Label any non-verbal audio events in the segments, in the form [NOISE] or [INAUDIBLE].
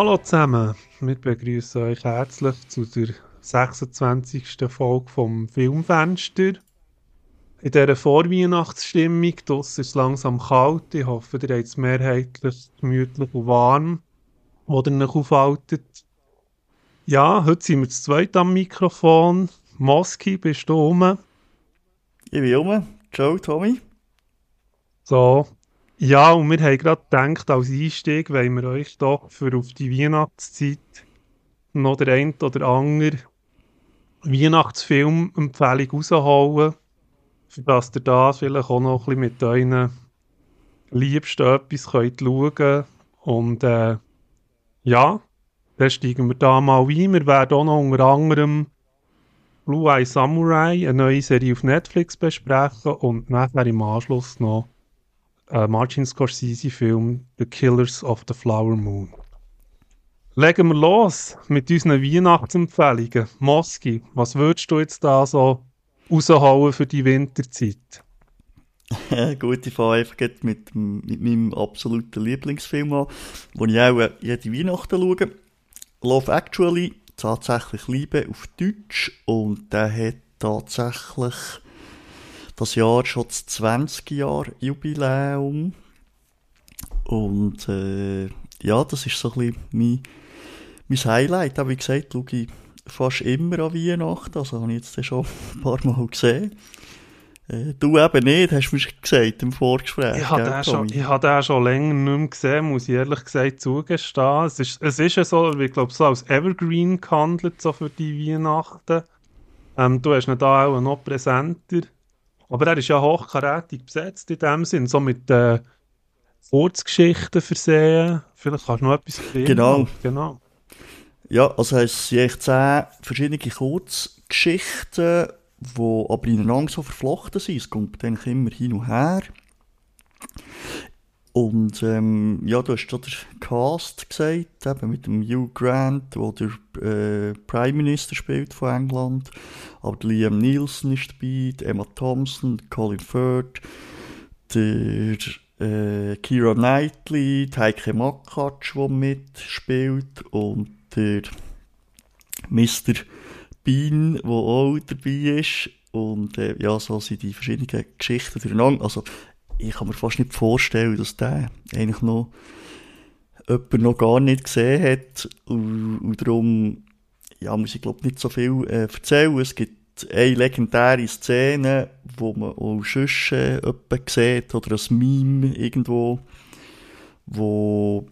Hallo zusammen, wir begrüßen euch herzlich zu der 26. Folge vom Filmfenster. In dieser Vorweihnachtsstimmung, draussen ist es langsam kalt, ich hoffe, ihr habt es mehrheitlich gemütlich und warm, wo ihr euch aufhaltet. Ja, heute sind wir zu zweit am Mikrofon. Moski, bist du rum? Ich bin rum. Ciao, Tommy. So, ja, und wir haben gerade gedacht, als Einstieg wollen wir euch doch für auf die Weihnachtszeit noch der ein oder andere Weihnachtsfilm-Empfehlung rausholen, für dass ihr da vielleicht auch noch ein bisschen mit euren Liebsten etwas könnt schauen Und äh, ja, dann steigen wir da mal ein. Wir werden auch noch unter anderem Blue Eye Samurai, eine neue Serie auf Netflix besprechen und nachher im Anschluss noch äh, Martin Scorsese-Film The Killers of the Flower Moon. Legen wir los mit unseren Weihnachtsempfehlungen. Moski, was würdest du jetzt da so raushauen für die Winterzeit? [LAUGHS] Gut, ich fange einfach mit, mit meinem absoluten Lieblingsfilm an, den ich auch jede Weihnachten schaue. Love Actually, tatsächlich Liebe auf Deutsch und der hat tatsächlich das Jahr schon das 20 Jahre Jubiläum. Und äh, ja, das ist so ein bisschen mein, mein Highlight. Aber wie gesagt, schaue ich fast immer an Weihnachten. Also habe ich jetzt schon ein paar Mal gesehen. Äh, du eben nicht, hast du mir gesagt im Vorgespräch. Ich habe den, schon, ich hab den schon länger nicht mehr gesehen, muss ich ehrlich gesagt zugestehen. Es ist, es ist ja so, ich glaube, so als Evergreen gehandelt, so für die Weihnachten. Ähm, du hast ihn da auch noch präsenter. Aber er ist ja hochkarätig besetzt in dem Sinn, so mit äh, Kurzgeschichten versehen. Vielleicht kannst du noch etwas erzählen. Genau. genau. Ja, also es sind echt zehn verschiedene Kurzgeschichten, die aber ineinander so verflochten sind. Es kommt eigentlich immer hin und her. Und ähm, ja, du hast schon den Cast gesagt, eben mit dem Hugh Grant, der der äh, Prime Minister spielt von England. Aber Liam Nielsen ist dabei, Emma Thompson, Colin Firth, der äh, Kira Knightley, Heike Makatsch, der mitspielt und der Mr. Bean, der auch dabei ist. Und äh, ja, so sind die verschiedenen Geschichten durcheinander. Also ich kann mir fast nicht vorstellen, dass der eigentlich noch jemand noch gar nicht gesehen hat. Und, und darum ja, muss ich glaube nicht so viel äh, erzählen. Es gibt eine legendäre Szene, wo man auch sonst äh, sieht, oder ein Meme irgendwo, wo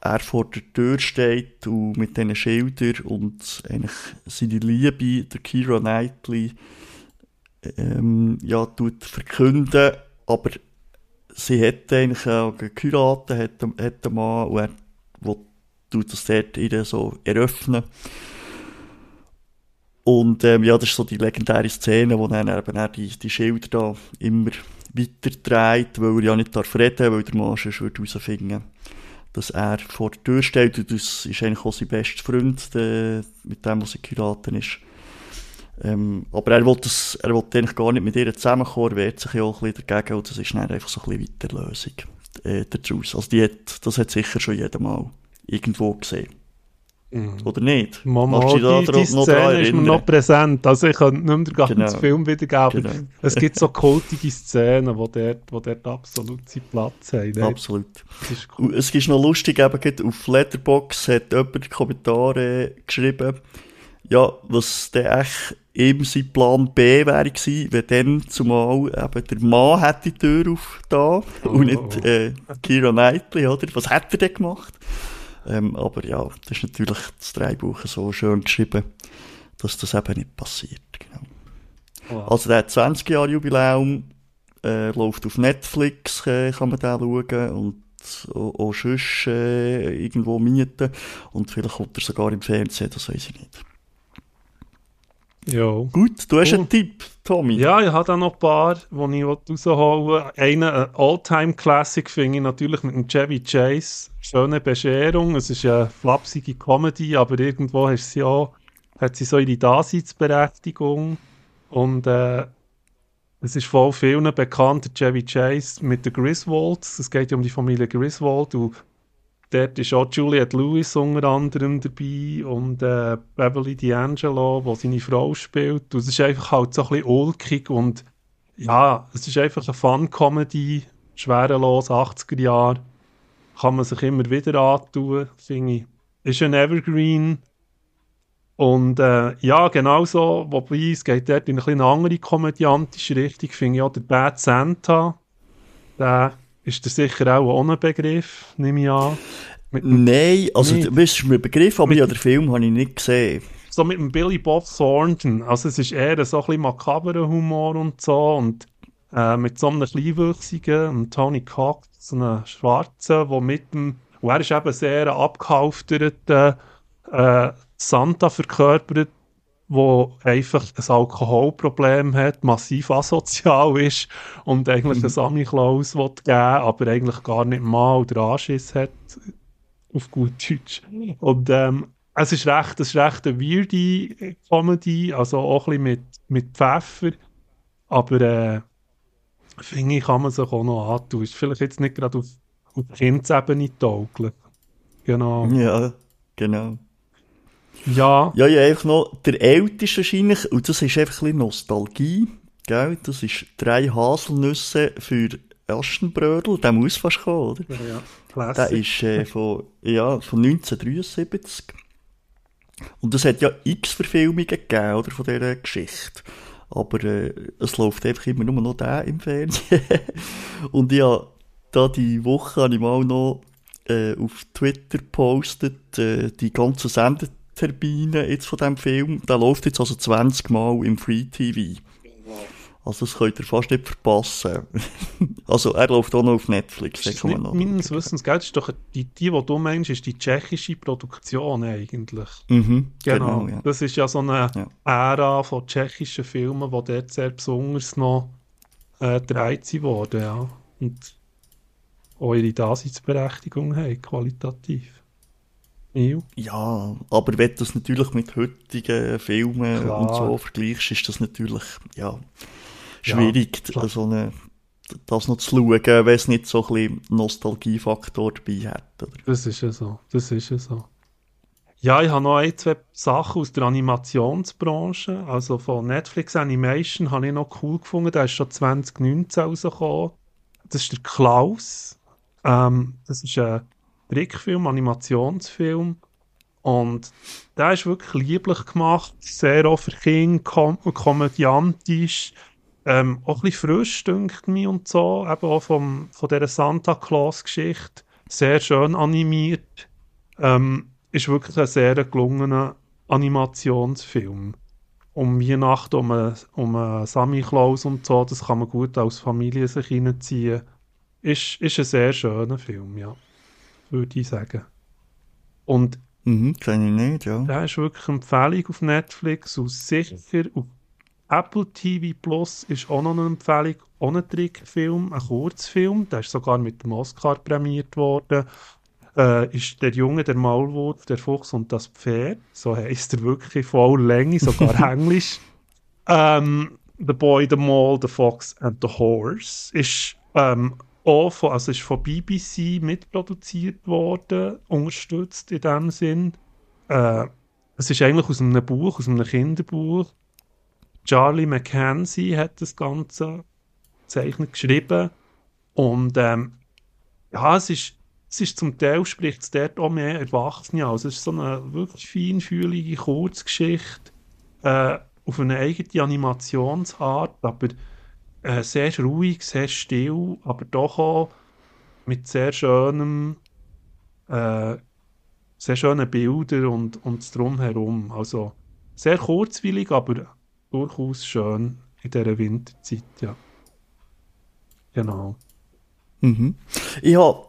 er vor der Tür steht und mit diesen Schildern und eigentlich seine Liebe, der Kira Knightley, ähm, ja, tut verkünden aber sie hätte eigentlich auch geheiratet, hat, hat einen Mann, und er will, das dort ihr so eröffnen. Und ähm, ja, das ist so die legendäre Szene, wo dann eben auch die, die Schilder da immer weiter dreht, weil er ja nicht darf reden, weil der Mann sonst herausfinden dass er vor der Tür steht und das ist eigentlich auch sein bester Freund, der, mit dem, was er geheiratet ist. Ähm, aber er wollte er wollte eigentlich gar nicht mit ihr zusammenkommen, er wehrt sich ja auch ein bisschen dagegen und das ist dann einfach so ein bisschen Weiterlösung äh, daraus. Also die hat, das hat sicher schon jeder mal irgendwo gesehen. Mhm. Oder nicht? Mama, die, da die, die Szene ist mir noch präsent. Also ich könnte nicht mehr den ganzen genau. Film wiedergeben. Genau. Es gibt so kultige Szenen, wo dort, wo dort absolut seinen Platz haben. Absolut. Ist cool. Es ist noch lustig, eben auf Letterbox hat jemand Kommentare geschrieben, ja, was der echt eben sein Plan B wäre gewesen, wenn dann zumal eben der Mann hätte die Tür auf da oh, und nicht oh, oh. äh, Kira Knightley, oder? Was hätte er denn gemacht? Ähm, aber ja, das ist natürlich das Drehbuch so schön geschrieben, dass das eben nicht passiert. Genau. Wow. Also der 20 Jahre Jubiläum äh, läuft auf Netflix, äh, kann man da schauen und auch, auch sonst äh, irgendwo mieten und vielleicht kommt er sogar im Fernsehen, das weiß ich nicht. Ja. Gut, du hast oh. einen Tipp, Tommy. Ja, ich habe da noch ein paar, die ich rausholen will. Einen, ein All-Time-Classic, finde ich natürlich mit dem Chevy Chase. Schöne Bescherung. Es ist eine flapsige Comedy, aber irgendwo hat sie auch, hat sie so ihre Daseinsberechtigung. Und äh, es ist voll vielen bekannt, der Chevy Chase mit den Griswolds. Es geht ja um die Familie Griswold. Und dort ist auch Juliette Lewis unter anderem dabei und äh, Beverly D'Angelo, wo seine Frau spielt. Und es ist einfach halt so ein bisschen ulkig und ja, es ist einfach eine Fun-Comedy, schwerelos, 80er Jahre. Kann man sich immer wieder antun, finde ich. Ist ein Evergreen. Und äh, ja, genau so, wobei es geht dort in eine, eine andere komödiantische Richtung, finde ich auch der Bad Santa. Der ist das sicher auch ohne Begriff, nehme ich an. Nein, also du bist mir Begriff, aber ja, den Film habe ich nicht gesehen. So mit dem Billy Bob Thornton. Also es ist eher so ein bisschen makaberer Humor und so und äh, mit so einem Kleinwüchsigen und Tony Cox, so einem Schwarzen, der mit dem, und er ist eben sehr abgehalfterter äh, Santa verkörpert, wo einfach ein Alkoholproblem hat, massiv asozial ist und eigentlich mhm. einen Sammy Klaus geben aber eigentlich gar nicht mal den Anschiss hat, auf gut Deutsch. Und ähm, es ist recht, es ist recht eine weirde Comedy, also auch ein bisschen mit, mit Pfeffer, aber äh, finde ich, kann man sich auch noch antun. Ist vielleicht jetzt nicht gerade auf, auf Kindsebene tauglich. Genau. Ja, genau. Ja. Ja, ja, einfach noch der älteste wahrscheinlich, und das ist einfach ein bisschen Nostalgie, gell? Das ist drei Haselnüsse für Aschenbrödel, der muss fast kommen, oder? Ja, Classic. Der ist äh, von, ja, von 1973. Und es hat ja x Verfilmungen gegeben, oder, von dieser Geschichte. Aber äh, es läuft einfach immer nur noch der im Fernsehen. [LAUGHS] Und ja, da die Woche habe ich mal noch äh, auf Twitter gepostet, äh, die ganzen Sendetermine jetzt von diesem Film. Der läuft jetzt also 20 Mal im Free TV. Also das könnt ihr fast nicht verpassen. [LAUGHS] also er läuft auch noch auf Netflix. Ist nicht meines Wissens, gell? Ist doch die, die, die du meinst, ist die tschechische Produktion eigentlich. Mhm, genau, genau ja. Das ist ja so eine ja. Ära von tschechischen Filmen, die dort sehr besonders noch äh, gedreht wurden, ja. Und auch ihre Daseinsberechtigung haben, qualitativ. Ja, aber wenn du das natürlich mit heutigen Filmen Klar. und so vergleichst, ist das natürlich, ja schwierig, ja, so eine, das noch zu schauen, wenn es nicht so ein bisschen Nostalgiefaktor dabei hat. Oder? Das ist ja so, das ist ja so. Ja, ich habe noch ein, zwei Sachen aus der Animationsbranche. Also von Netflix Animation habe ich noch cool gefunden. Der ist schon 2019 rausgekommen. Das ist der Klaus. Ähm, das ist ein Trickfilm, Animationsfilm. Und der ist wirklich lieblich gemacht, sehr auch für Kinder, kom komödiantisch. Ähm, auch ein bisschen frisch, dünkt mich und so, eben auch vom, von dieser Santa Claus-Geschichte. Sehr schön animiert. Ähm, ist wirklich ein sehr gelungener Animationsfilm. Um Weihnachten, um, um einen Sammy Klaus und so, das kann man gut als Familie sich reinziehen. Ist, ist ein sehr schöner Film, ja. Würde ich sagen. Und Mhm, kenne ich nicht, ja. Der ist wirklich eine Empfehlung auf Netflix und sicher auf Apple TV Plus ist auch noch eine Empfehlung, auch ein Trickfilm, ein Kurzfilm, der ist sogar mit dem Oscar prämiert worden. Äh, ist der Junge, der Maulwurf, der Fuchs und das Pferd. So heisst er wirklich voll Länge, sogar [LAUGHS] Englisch. Ähm, the Boy, the Mole, the Fox and the Horse ist ähm, auch von, also ist von BBC mitproduziert worden, unterstützt in dem Sinn. Äh, es ist eigentlich aus einem Buch, aus einem Kinderbuch Charlie McKenzie hat das Ganze zeichnet geschrieben. Und ähm, ja, es ist, es ist zum Teil spricht es dort auch mehr Erwachsene aus. Es ist so eine wirklich feinfühlige Kurzgeschichte äh, auf eine eigene Animationsart, aber äh, sehr ruhig, sehr still, aber doch auch mit sehr schönem, äh, sehr schönen Bildern und, und drumherum. Also sehr kurzwillig, aber durchaus schön in dieser Winterzeit, ja. Genau. Mhm. Ich habe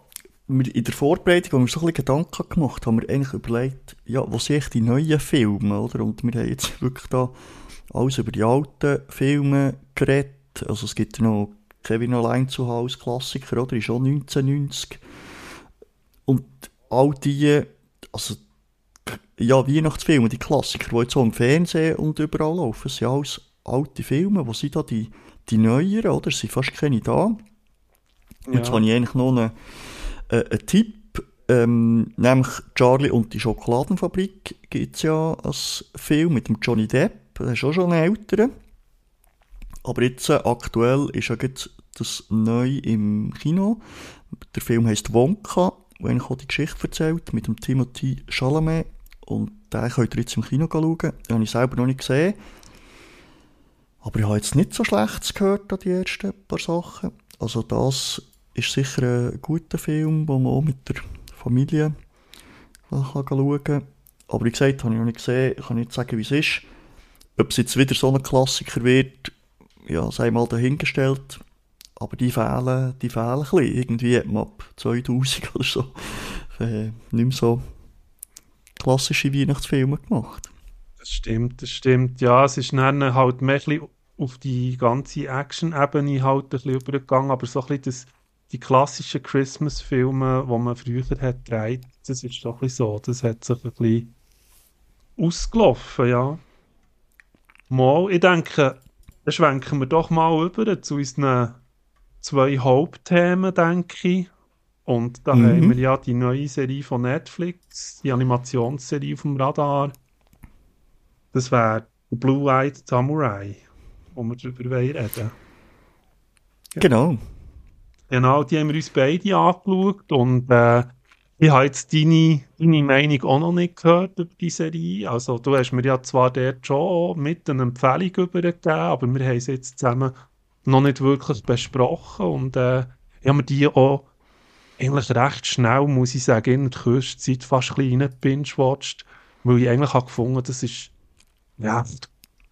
in der Vorbereitung haben wir so ein bisschen Gedanken gemacht, haben wir eigentlich überlegt, ja, was sind die neuen Filme, oder? Und wir haben jetzt wirklich da alles über die alten Filme geredet. Also es gibt noch Kevin allein zu Hause Klassiker, oder? Ist auch 1990. Und all die, also ja, Weihnachtsfilme, die Klassiker, die jetzt auch im Fernsehen und überall laufen, sind alles alte Filme. Wo sind da die, die neueren, oder? Es sind fast keine da. Und ja. jetzt habe ich eigentlich noch einen, äh, einen Tipp Ähm, nämlich Charlie und die Schokoladenfabrik gibt es ja als Film mit dem Johnny Depp. Das ist auch schon ein älterer. Aber jetzt äh, aktuell ist ja jetzt das neu im Kino. Der Film heißt Wonka, wo eigentlich auch die Geschichte erzählt, mit dem Timothy Chalamet. Und den könnt ihr jetzt im Kino schauen. Den habe ich selber noch nicht gesehen. Aber ich habe jetzt nicht so Schlechtes gehört an die ersten paar Sachen. Also das ist sicher ein guter Film, den man auch mit der Familie schauen kann. Aber wie gesagt, habe ich noch nicht gesehen, ich kann nicht sagen, wie es ist. Ob es jetzt wieder so ein Klassiker wird, ja, sei mal dahingestellt. Aber die fehlen, die fehlen ein bisschen. Irgendwie hat man ab 2000 oder so äh, nicht mehr so klassische Weihnachtsfilme gemacht. Das stimmt, das stimmt. Ja, es ist dann halt mehr auf die ganze Action-Ebene halt ein bisschen übergegangen, aber so ein bisschen das, die klassischen Christmas-Filme, die man früher hat gedreht, das ist doch ein bisschen so. Das hat sich ein bisschen ausgelaufen, ja. Mal, ich denke, dann schwenken wir doch mal über zu unseren zwei Hauptthemen, denke ich. Und da mhm. haben wir ja die neue Serie von Netflix, die Animationsserie vom Radar. Das wäre Blue Eyed Samurai, wo wir darüber reden Genau. Genau, die haben wir uns beide angeschaut und äh, ich habe jetzt deine, deine Meinung auch noch nicht gehört über die Serie. Also du hast mir ja zwar dort schon mit einer Empfehlung übergegeben, aber wir haben sie jetzt zusammen noch nicht wirklich besprochen und äh, ich habe mir die auch eigentlich recht schnell, muss ich sagen, in der kurzen Zeit fast ein bisschen binge-watched, weil ich eigentlich habe gefunden, das ist ja,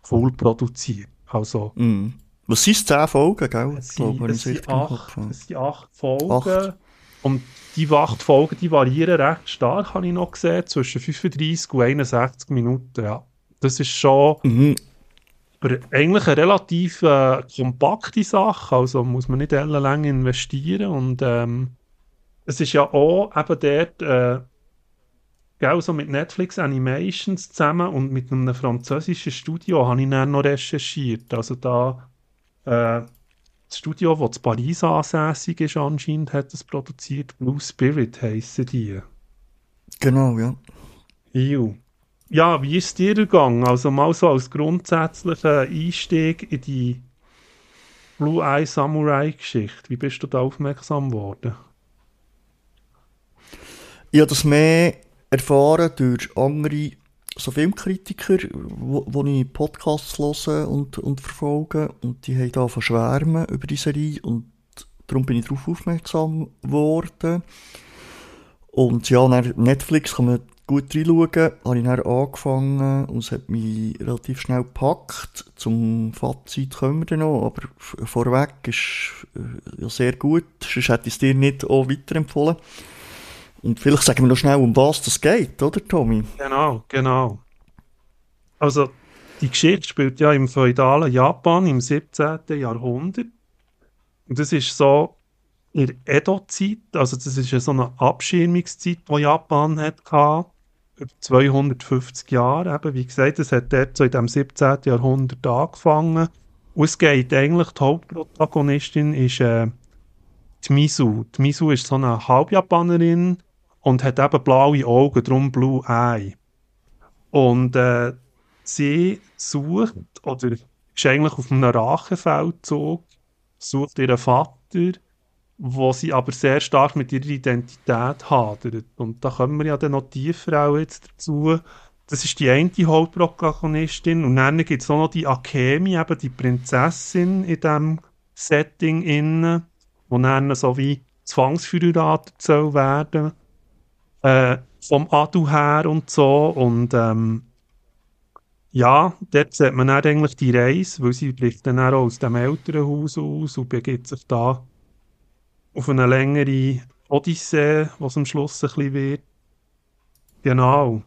voll produziert. Also, mm. Was sind es, 10 Folgen, gell? Es sind, glaube, es sind, acht, es sind acht Folgen. Acht. Und die acht Folgen, die variieren recht stark, habe ich noch gesehen, zwischen 35 und 61 Minuten, ja. Das ist schon mhm. eigentlich eine relativ äh, kompakte Sache, also muss man nicht lange investieren und ähm, es ist ja auch eben dort äh, gell, so mit Netflix Animations zusammen und mit einem französischen Studio habe ich dann noch recherchiert. Also da äh, das Studio, das in Paris ansässig ist anscheinend, hat es produziert. Blue Spirit heissen die. Genau, ja. Ew. Ja, wie ist dir gegangen? Also mal so als grundsätzlicher Einstieg in die Blue Eye Samurai Geschichte. Wie bist du da aufmerksam geworden? Ich habe das mehr erfahren durch andere so Filmkritiker, wo, wo ich Podcasts höre und, und verfolge. Und die haben da verschwärmen über die Serie und darum bin ich darauf aufmerksam geworden. Und ja, Netflix kann man gut reinschauen. Habe ich dann angefangen und es hat mich relativ schnell gepackt. Zum Fazit kommen wir dann noch, aber vorweg ist äh, ja sehr gut. Sonst hätte ich es dir nicht auch weiterempfohlen. Und vielleicht sagen wir noch schnell, um was das geht, oder Tommy? Genau, genau. Also, die Geschichte spielt ja im feudalen Japan im 17. Jahrhundert. Und das ist so in der Edo-Zeit, also das ist ja so eine Abschirmungszeit, die Japan hatte, über 250 Jahre. Eben, wie gesagt, das hat dort so in dem 17. Jahrhundert angefangen. Und es geht eigentlich, die Hauptprotagonistin ist äh, die Misu. Die Misu ist so eine Halbjapanerin, und hat eben blaue Augen, darum Blue Eye. Und äh, sie sucht, oder ist eigentlich auf einem Rachefeldzug, sucht ihren Vater, wo sie aber sehr stark mit ihrer Identität hadert. Und da kommen wir ja dann noch tiefer auch jetzt dazu. Das ist die eine Hauptprotagonistin. Und dann gibt es auch noch die Akemi, eben die Prinzessin in diesem Setting innen, wo dann so wie zwangsverheiratet soll äh, vom Adu her und so. Und ähm, ja, dort sieht man dann eigentlich die Reise, weil sie bricht dann auch aus dem Elternhaus aus und begibt sich da auf eine längere Odyssee, was am Schluss ein bisschen wird. Genau.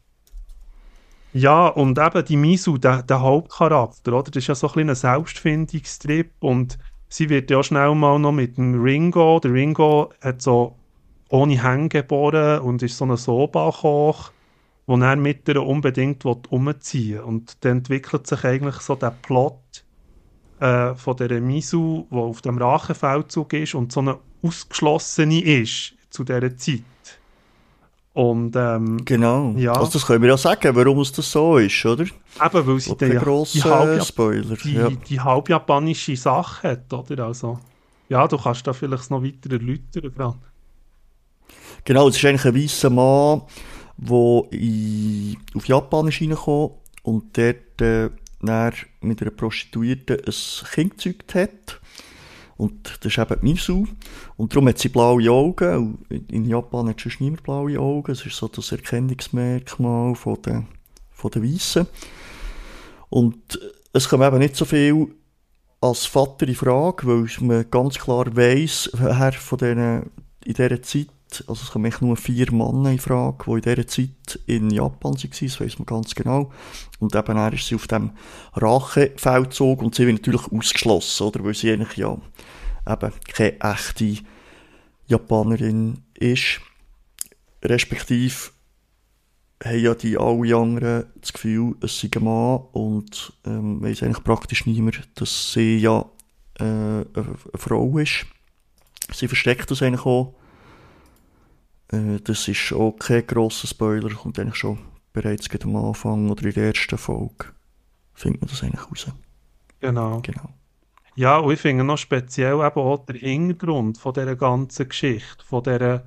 Ja, und eben die Misu, der, der Hauptcharakter, oder? Das ist ja so ein bisschen ein Selbstfindungstrip und sie wird ja schnell mal noch mit dem Ringo, der Ringo hat so ohne Hänge geboren und ist so ein Soba-Koch, wo er mit ihr unbedingt umziehen will. Und dann entwickelt sich eigentlich so der Plot äh, von der Misu, die auf dem Rachefeldzug ist und so eine ausgeschlossene ist zu dieser Zeit. Und, ähm, genau. Ja. Also das können wir ja sagen, warum es das so ist, oder? Eben, weil sie die, die, halb, Spoiler. Die, ja. die halb japanische Sache hat, oder? Also, ja, du kannst da vielleicht noch weiter erläutern. Gerade. Genau, es ist eigentlich ein weißer Mann, der auf Japan ist reingekommen und dort äh, mit einer Prostituierten ein Kind gezeugt hat. Und das ist eben Misu. Und darum hat sie blaue Augen. In Japan hat sonst niemand blaue Augen. Das ist so das Erkennungsmerkmal von den, von den Weissen. Und es kommt eben nicht so viel als Vater in Frage, weil man ganz klar weiss, wer von denen in dieser Zeit, also es kommen nur vier Männer in Frage, die in dieser Zeit in Japan waren, das weiss man ganz genau. Und eben er ist sie auf dem Rachefeldzug und sie wird natürlich ausgeschlossen, oder, weil sie eigentlich ja eben keine echte Japanerin ist. Respektive haben ja die alle anderen das Gefühl, es sei ein Mann und ähm, weiss eigentlich praktisch niemand, dass sie ja äh, eine, Frau ist. Sie versteckt das eigentlich auch. Äh, das ist auch kein grosser Spoiler, kommt eigentlich schon bereits am Anfang oder in der ersten Folge findet man das eigentlich raus. Genau. genau. Ja, und ich finde noch speziell eben auch der Hintergrund von dieser ganzen Geschichte, von dieser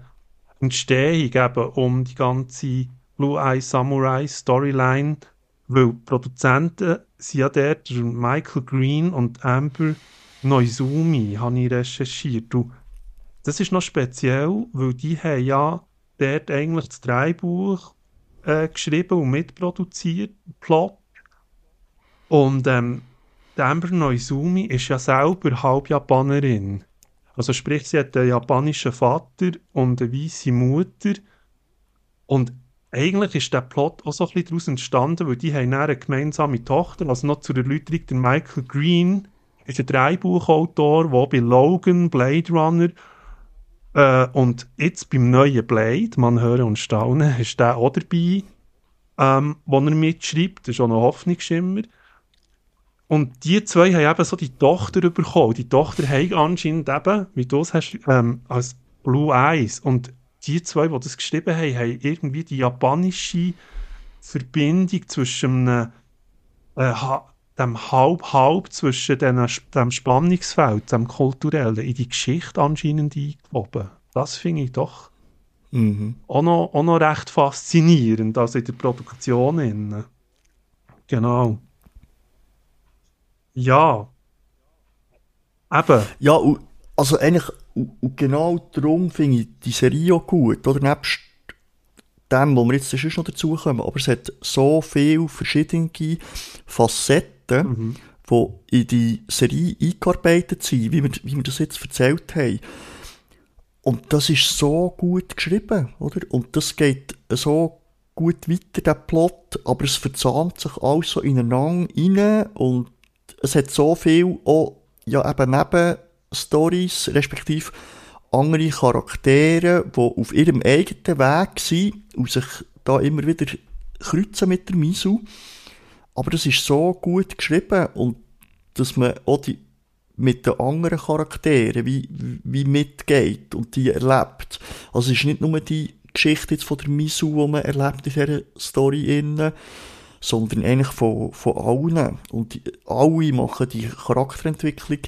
Entstehung eben um die ganze Blue Eye Samurai Storyline, weil die Produzenten sind ja dort Michael Green und Amber Noizumi, habe ich recherchiert. Und das ist noch speziell, weil die haben ja dort eigentlich das Drehbuch äh, geschrieben und mitproduziert, Plot. Und ähm, Amber Noizumi ist ja selber halb Japanerin. Also sprich, sie hat einen japanischen Vater und eine weiße Mutter. Und eigentlich ist der Plot auch so ein bisschen daraus entstanden, weil die haben eine gemeinsame Tochter. Also noch zur Erläuterung, der Michael Green ist ein Dreibuchautor, der bei Logan, Blade Runner äh, und jetzt beim neuen Blade, man höre und staune, ist der auch dabei, ähm, wo er mitschreibt. Das ist auch noch Hoffnungsschimmer. Und die zwei haben eben so die Tochter bekommen. Die Tochter hat anscheinend eben, wie du es hast, ähm, als Blue Eyes. Und die zwei, die das geschrieben haben, haben irgendwie die japanische Verbindung zwischen einem, äh, dem Halb-Halb zwischen den, dem Spannungsfeld, dem kulturellen, in die Geschichte anscheinend eingewoben. Das finde ich doch mhm. auch, noch, auch noch recht faszinierend, also in der Produktion. Genau. Ja. Eben. Ja, also eigentlich, und genau darum finde ich die Serie auch gut, oder? Nebst dem, wo wir jetzt sonst noch dazukommen, aber es hat so viele verschiedene Facetten, mhm. die in die Serie eingearbeitet sind, wie wir, wie wir das jetzt erzählt haben. Und das ist so gut geschrieben, oder? Und das geht so gut weiter, der Plot, aber es verzahnt sich alles so ineinander rein und es hat so viel auch, ja, eben neben Stories, respektive andere Charaktere, die auf ihrem eigenen Weg sind und sich da immer wieder kreuzen mit der Misu. Aber das ist so gut geschrieben und dass man auch die, mit den anderen Charakteren wie, wie mitgeht und die erlebt. Also es ist nicht nur die Geschichte jetzt von der Misu, die man erlebt in dieser Story innen, sondern eigentlich von, von allen. Und die, alle machen die Charakterentwicklung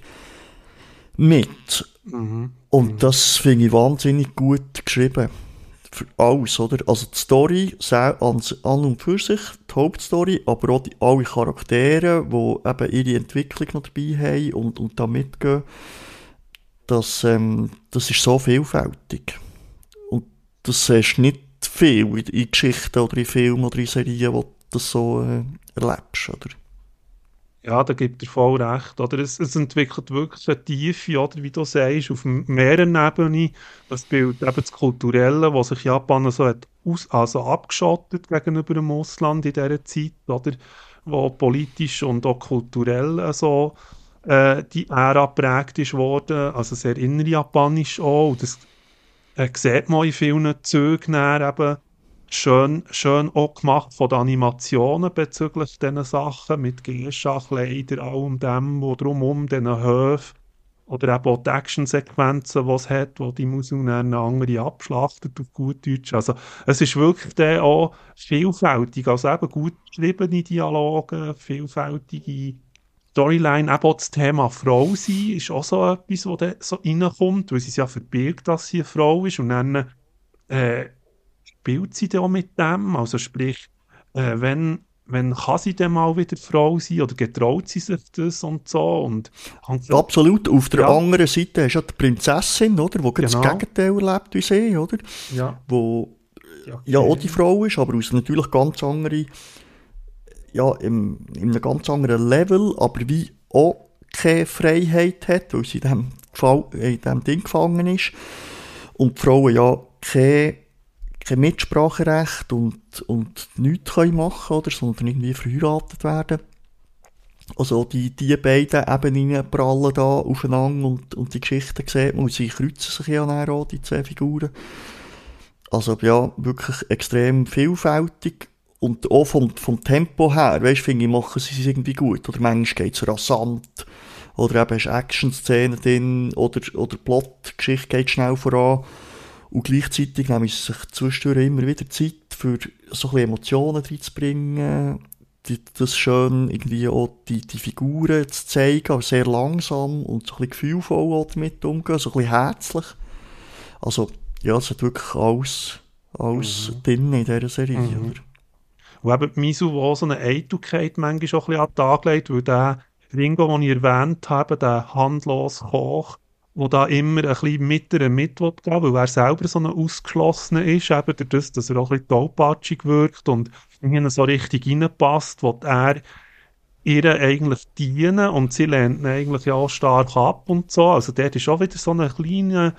mit. Mhm. Und das finde ich wahnsinnig gut geschrieben. Für alles, oder? Also die Story an, an und für sich, die Hauptstory, aber auch die, alle Charaktere, die eben ihre Entwicklung noch dabei haben und, und da mitgehen, das, ähm, das ist so vielfältig. Und das siehst du nicht viel in, in Geschichten oder in Filmen oder in Serien, wo das so äh, erlebst, oder? Ja, da gibt er voll recht. Oder? Es, es, entwickelt wirklich eine Tiefe, oder wie du sagst, auf mehreren Ebenen. Das Bild eben das Kulturelle, wo sich Japan so hat aus, also abgeschottet gegenüber dem Ausland in dieser Zeit, oder? wo politisch und auch kulturell so äh, die Ära prägt ist worden, also sehr innerjapanisch auch. Und das äh, sieht man in vielen Zügen eben schön, schön auch gemacht von den Animationen bezüglich diesen Sachen, mit Geisha, Kleider, allem dem, wo drumherum, diesen Höfen oder eben auch die Actionsequenzen, die es hat, wo die Musik dann andere abschlachtet auf gut Deutsch. Also es ist wirklich dann auch vielfältig, also eben gut geschriebene Dialoge, vielfältige Storyline, eben auch das Thema Frau sein, ist auch so etwas, dann so reinkommt, weil sie es ja verbirgt, dass sie eine Frau ist und dann äh, spielt sie dann auch mit dem, also sprich, äh, wenn wenn kann sie denn mal wieder Frau sein oder getraut sie sich das und so und Absolut. Auf der ja. anderen Seite hast du ja die Prinzessin, oder, die genau. das Gegenteil erlebt wie sie, oder? Ja. Wo ja, okay. ja auch die Frau ist, aber aus natürlich ganz andere, ja, im, in einem ganz anderen Level, aber wie auch keine Freiheit hat, weil sie in diesem Ding gefangen ist. Und die Frauen ja keine kein Mitspracherecht und, und nichts können machen oder, sondern irgendwie verheiratet werden. Also die, die beiden Ebenen prallen da aufeinander und, und die Geschichten sieht man, und sie kreuzen sich ja auch, die zwei Figuren. Also ja, wirklich extrem vielfältig und auch vom, vom Tempo her, weißt, finde ich, machen sie es irgendwie gut. Oder manchmal geht es rasant. Oder eben hast Action-Szenen drin, oder, oder Plot-Geschichte geht schnell voran. Und gleichzeitig nehmen sie sich zwischendurch immer wieder Zeit, für so ein Emotionen reinzubringen, die, das schön irgendwie auch die, die Figuren zu zeigen, aber sehr langsam und so ein bisschen gefühlvoll auch damit umgehen, so ein bisschen herzlich. Also, ja, es hat wirklich alles, alles mhm. drin in dieser Serie. Mhm. Und eben Misu, der so eine Eitelkeit manchmal auch ein bisschen an den Tag legt, weil der Ringo, den ich erwähnt habe, der handlose Koch, der da immer ein bisschen mit ihr mit gehen weil er selber so ein Ausgeschlossener ist, eben dadurch, dass er auch ein bisschen tollpatschig wirkt und irgendwie so richtig reinpasst, wo er ihr eigentlich dienen und sie lehnt ihn eigentlich ja auch stark ab und so. Also dort ist auch wieder so eine kleine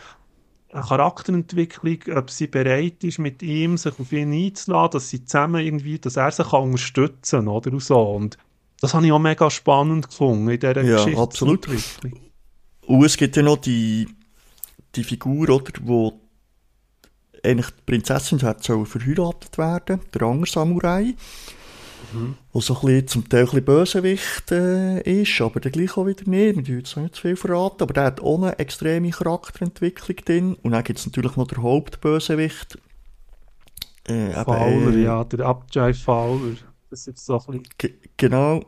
Charakterentwicklung, ob sie bereit ist, mit ihm sich auf ihn einzuladen, dass sie zusammen irgendwie, dass er sich kann unterstützen kann, oder so. Und das habe ich auch mega spannend gefunden in dieser ja, Geschichte. absolut. Und es gibt ja noch die, die Figur, oder, wo eigentlich die Prinzessin hat soll verheiratet werden, der andere Samurai, mhm. wo so ein bisschen, zum Teil ein bisschen Bösewicht äh, ist, aber der gleich auch wieder nicht, wir dürfen jetzt nicht zu viel verraten, aber der hat auch eine extreme Charakterentwicklung drin. Und dann gibt es natürlich noch den Hauptbösewicht. Äh, Fowler, äh, ja, der Abjay Fowler. Das ist so ein bisschen... Genau.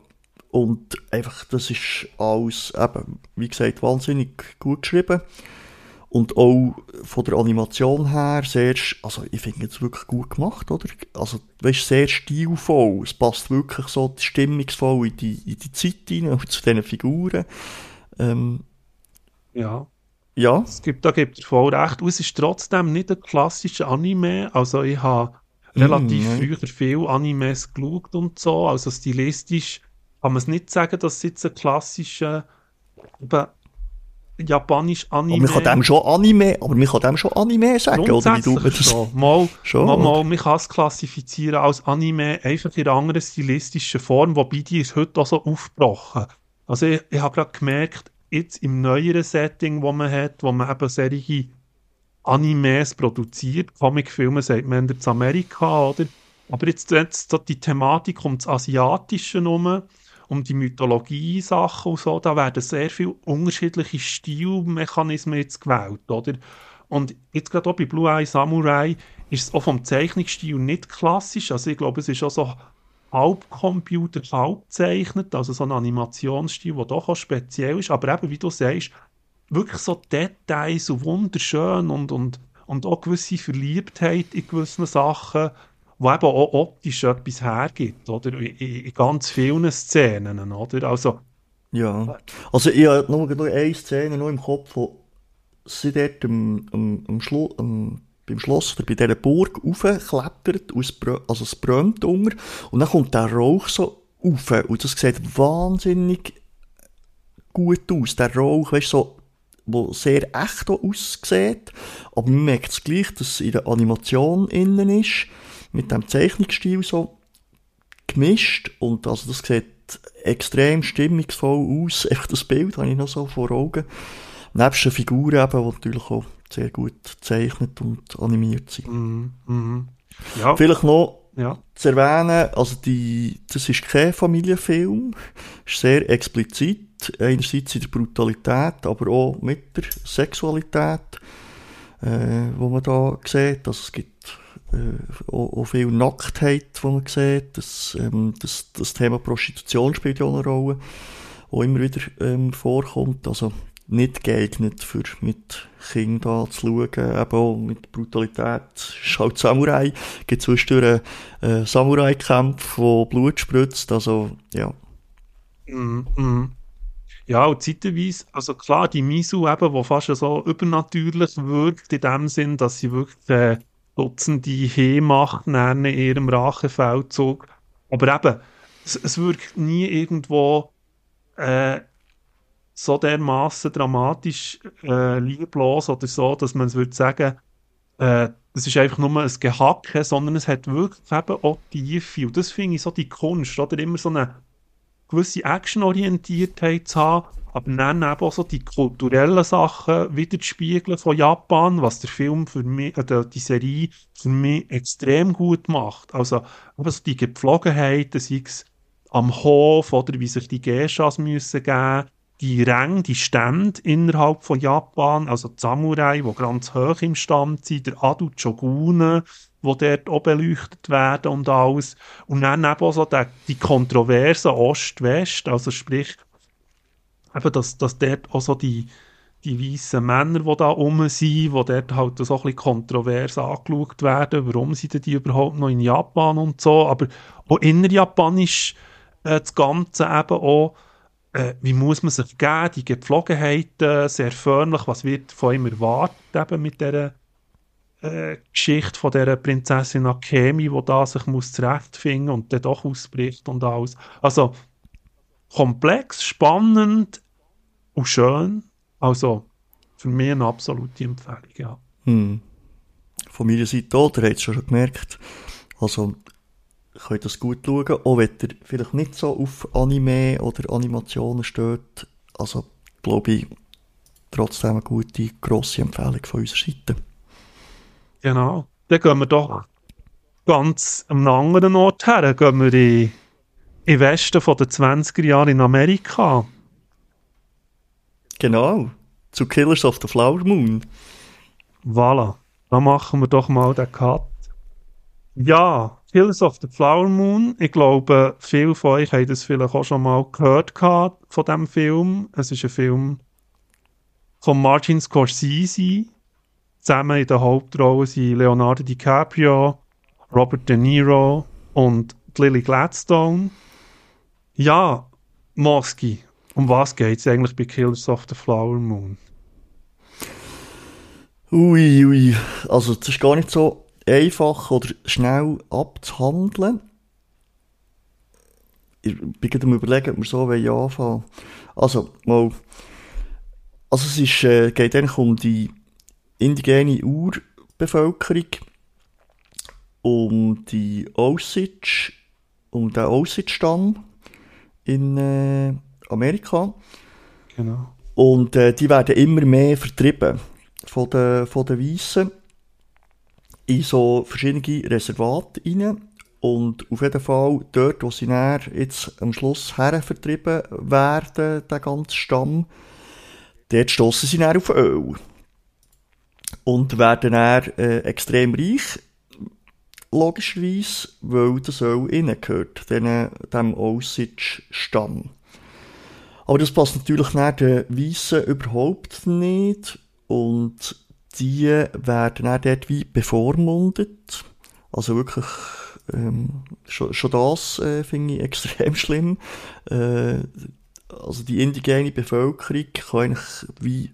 Und einfach, das ist alles, eben, wie gesagt, wahnsinnig gut geschrieben. Und auch von der Animation her sehr, also ich finde es wirklich gut gemacht, oder? Also, weißt sehr stilvoll. Es passt wirklich so stimmungsvoll in die, in die Zeit rein und zu diesen Figuren. Ähm, ja. Ja. Es gibt, da gibt es voll recht. Und es ist trotzdem nicht ein klassischer Anime. Also, ich habe relativ mm, früher viel Animes geschaut und so. Also, stilistisch kann man es nicht sagen, dass es jetzt ein klassischer japanisch Anime... Aber man kann dem schon Anime, aber man kann dem schon Anime sagen, oder wie du das... Schon. Mal, schon, mal, mal, man kann es klassifizieren als Anime, einfach in einer anderen stilistischen Form, wobei die ist heute auch so aufgebrochen. Also ich, ich habe gerade gemerkt, jetzt im neueren Setting, wo man hat, wo man eben solche Animes produziert, Comicfilme sagt man in Amerika, oder? Aber jetzt, jetzt so die Thematik um das Asiatische herum, um die Mythologie-Sachen und so, da werden sehr viele unterschiedliche Stilmechanismen jetzt gewählt, oder? Und jetzt gerade auch bei Blue Eye Samurai ist es auch vom Zeichnungsstil nicht klassisch, also ich glaube, es ist auch so halb Computer, halb zeichnet, also so ein Animationsstil, der doch auch speziell ist, aber eben, wie du sagst, wirklich so Details so wunderschön und, und, und auch gewisse Verliebtheit in gewissen Sachen, wo eben auch optisch etwas hergibt, oder? In, ganz vielen Szenen, oder? Also, ja. Also ich habe nur, nur eine Szene noch im Kopf, wo sie dort am, am, am, Schlo am beim Schloss oder bei dieser Burg raufklettert, also es brennt unter, und dann kommt der Rauch so rauf, und das sieht wahnsinnig gut aus, der Rauch, weißt so, wo sehr echt aussieht, aber man merkt es gleich, dass es in der Animation innen ist, mit dem Zeichnungsstil so gemischt und also das sieht extrem stimmungsvoll aus. [LAUGHS] Einfach das Bild habe ich noch so vor Augen. Nebst den Figuren eben, die natürlich auch sehr gut gezeichnet und animiert sind. Mm, mm. Ja. Vielleicht noch ja. zu erwähnen, also die, das ist kein Familienfilm, ist sehr explizit. Einerseits in der Brutalität, aber auch mit der Sexualität, äh, wo man da sieht. Also es gibt äh, auch, auch, viel Nacktheit, die man sieht. Das, ähm, das, das Thema Prostitution spielt ja auch eine Rolle, wo immer wieder ähm, vorkommt. Also nicht geeignet für mit Kindern zu schauen, eben auch mit Brutalität. Es ist halt Samurai, es gibt zwischendurch äh, Samurai-Kämpfe, wo Blut spritzt, also ja. Mm, mm. Ja, und zeitweise, also klar, die Misu eben, die fast so übernatürlich wirkt, in dem Sinn, dass sie wirklich äh, Dutzende He-Macht in ihrem Rachefeldzug. Aber eben, es, es wirkt nie irgendwo äh, so dermaßen dramatisch äh, lieblos oder so, dass man es würde sagen, äh, das ist einfach nur ein Gehacke, sondern es hat wirklich eben auch Tiefe. Und das finde ich so die Kunst, oder immer so eine gewisse Actionorientiertheit zu haben, aber dann eben auch so die kulturellen Sachen wieder zu spiegeln von Japan, was der Film für mich, äh, die Serie für mich extrem gut macht. Also, aber so die Gepflogenheiten, sei es am Hof oder wie sich die Geishas müssen geben, die Ränge, die Stände innerhalb von Japan, also die Samurai, die ganz hoch im Stand sind, der Adu Shogunen, die dort auch beleuchtet werden und alles. Und dann eben auch so die, die Kontroverse Ost-West, also sprich, eben, dass, dass dort auch so die, die weißen Männer, die da rum sind, die dort halt so ein bisschen kontrovers angeschaut werden, warum sind die überhaupt noch in Japan und so, aber auch innerjapanisch äh, das Ganze eben auch äh, wie muss man sich geben, die Gepflogenheiten, sehr förmlich, was wird von ihm erwartet eben mit dieser äh, Geschichte von dieser Prinzessin Akemi, die da sich muss zurechtfinden und dann doch ausbricht und alles. Also komplex, spannend und schön. Also für mich eine absolute Empfehlung, ja. Hm. Von meiner Seite auch, ihr habt es schon gemerkt. Also könnt das gut schauen, auch wenn ihr vielleicht nicht so auf Anime oder Animationen steht. Also, glaube ich, trotzdem eine gute, grosse Empfehlung von unserer Seite. Genau. Dann gehen wir doch ganz am anderen Ort her. Dann gehen wir in, in Westen von den 20er Jahren in Amerika. Genau. Zu Killers of the Flower Moon. Voilà. Dann machen wir doch mal den Cut. Ja, Killers of the Flower Moon. Ich glaube, viele von euch haben das vielleicht auch schon mal gehört von diesem Film. Es ist ein Film von Martin Scorsese. Zusammen in der Hauptrolle sind Leonardo DiCaprio, Robert De Niro und Lily Gladstone. Ja, Moski, um was geht es eigentlich bei Killers of the Flower Moon? Ui, ui, also das ist gar nicht so einfach oder schnell abzuhandeln. Ich bin gerade am überlegen, ob wir so anfangen Also, mal, also es ist, äh, geht eigentlich um die indigene Urbevölkerung, um die Osage, um den Osage-Stamm in äh, Amerika. Genau. Und äh, die werden immer mehr vertrieben von den, von den Weißen in so verschiedene Reservate rein. Und auf jeden Fall dort, wo sie jetzt am Schluss her vertrieben werden, der ganze Stamm, dort stoßen sie dann auf Öl. Und werden dann äh, extrem reich, logischerweise, weil das Öl innen gehört, dem, Osage-Stamm. Aber das passt natürlich nach den Weißen überhaupt nicht. Und die werden auch dort wie bevormundet. Also wirklich, ähm, schon, schon das äh, finde ich extrem [LAUGHS] schlimm. Äh, also die indigene Bevölkerung kann eigentlich wie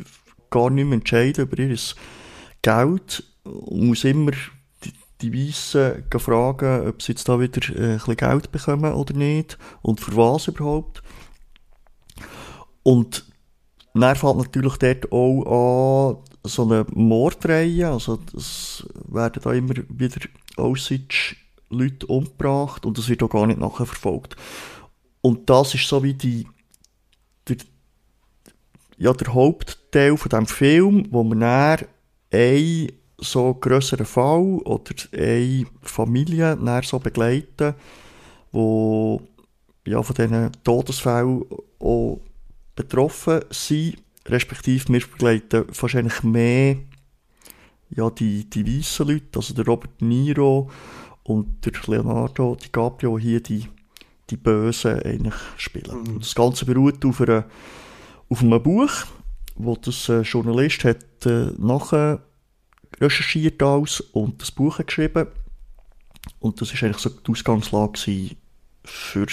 gar nicht mehr entscheiden über ihr Geld und muss immer die, Weissen fragen, ob sie jetzt da wieder äh, ein bisschen Geld bekommen oder nicht und für was überhaupt. Und dann fällt natürlich dort auch an, so eine Mordreihe, also es werden da immer wieder Aussitsch-Leute umgebracht und das wird auch gar nicht nachher verfolgt. Und das ist so wie die, der, ja, der Hauptteil von diesem Film, wo man dann einen so grösseren Fall oder eine Familie dann so begleiten, wo ja, von diesen Todesfällen auch betroffen sind, respektive wir begleiten wahrscheinlich mehr ja, die, die weißen Leute, also der Robert Niro und der Leonardo DiCaprio hier die, die Bösen eigentlich spielen. Mhm. Das Ganze beruht auf, einer, auf einem Buch, wo das äh, Journalist hat äh, nachher recherchiert alles und das Buch geschrieben. Und das ist eigentlich so die Ausgangslage für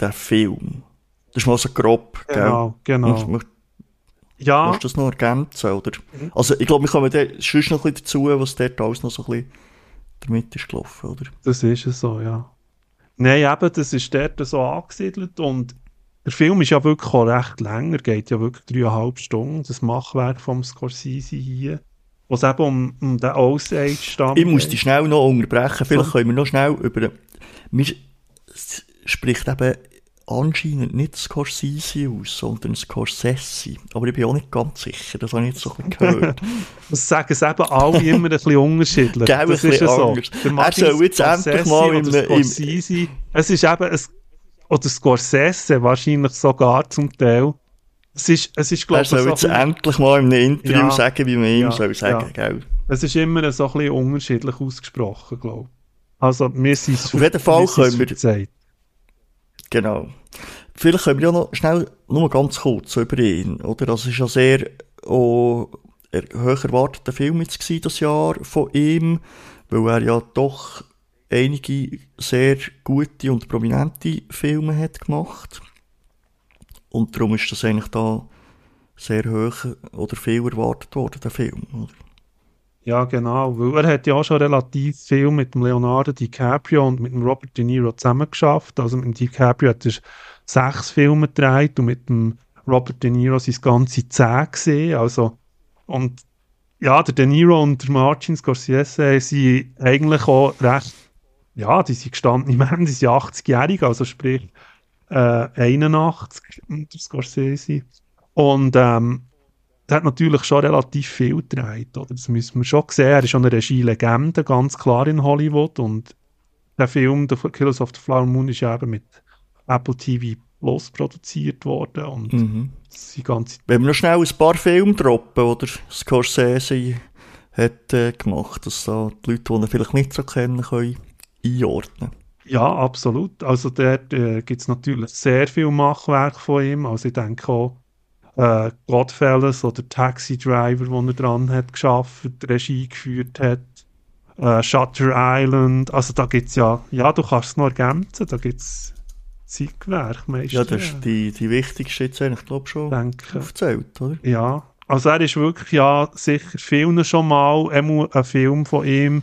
den Film. Das ist mal so grob, genau, gell? Genau, genau. Ja. Musst du das noch ergänzen, oder? Mhm. Also, ich glaube, wir kommen dann sonst noch ein bisschen dazu, was dort alles noch so ein bisschen damit ist gelaufen, oder? Das ist es so, ja. Nein, eben, das ist dort so angesiedelt und der Film ist ja wirklich auch recht länger, geht ja wirklich dreieinhalb Stunden, das Machwerk vom Scorsese hier, wo es eben um, um den Osage stammt. Ich muss dich schnell noch unterbrechen, vielleicht so. können wir noch schnell über... Mir spricht eben anscheinend nicht Scorsese aus, sondern Scorsese. Aber ich bin auch nicht ganz sicher, das habe ich jetzt so ein gehört. [LAUGHS] das sagen es eben alle immer ein bisschen unterschiedlich. Gell, das ist ja so. Er soll jetzt endlich mal im... Scorsese, im es ist eben... Ein, oder Scorsese wahrscheinlich sogar zum Teil. Es ist, es ist glaube ich, Er soll jetzt endlich mal in einem Interview ja, sagen, wie man ihm ja, soll sagen, ja. gell? Es ist immer so ein bisschen unterschiedlich ausgesprochen, glaube ich. Also, wir sind es Auf jeden Fall können wir... Verzeiht. Genau. Vielleicht können wir ja noch schnell, nur ganz kurz über ihn, oder? Das ist ja sehr, oh, er, hoch erwarteter Film jetzt gewesen, das Jahr von ihm, weil er ja doch einige sehr gute und prominente Filme hat gemacht. Und darum ist das eigentlich da sehr hoch oder viel erwartet worden, der Film, oder? Ja, genau. Weil er hat ja auch schon relativ viel mit dem Leonardo DiCaprio und mit dem Robert De Niro zusammen geschafft. Also mit dem DiCaprio hat er sechs Filme gedreht und mit dem Robert De Niro es ganze zehn gesehen. Also, und ja, der De Niro und der Martin Scorsese sind eigentlich auch recht, ja, die sind gestanden [LAUGHS] im Ende, die sind 80-jährig, also sprich äh, 81, der Scorsese. Und ähm, der hat natürlich schon relativ viel gedreht, oder? Das müssen wir schon sehen. Er ist schon eine Regie-Legende, ganz klar in Hollywood. Und der Film, The Killers of the Flower Moon, ist ja eben mit Apple TV Plus produziert worden. Und mhm. ganze Wenn wir noch schnell ein paar Filme droppen, oder Scorsese hat äh, gemacht, dass da die Leute, die ihn vielleicht nicht so kennen, können einordnen Ja, absolut. Also dort äh, gibt es natürlich sehr viel Machwerk von ihm. Also ich denke auch, äh, Godfellas oder Taxi Driver, wo er dran hat geschafft, Regie geführt hat, äh, Shutter Island, also da gibt es ja, ja, du kannst es noch ergänzen, da gibt es Zeitgewerk meistens. Ja, das ist die, die wichtigste jetzt eigentlich, glaube ich, schon Denke. aufgezählt, oder? Ja, also er ist wirklich ja sicher vielen schon mal ein Film von ihm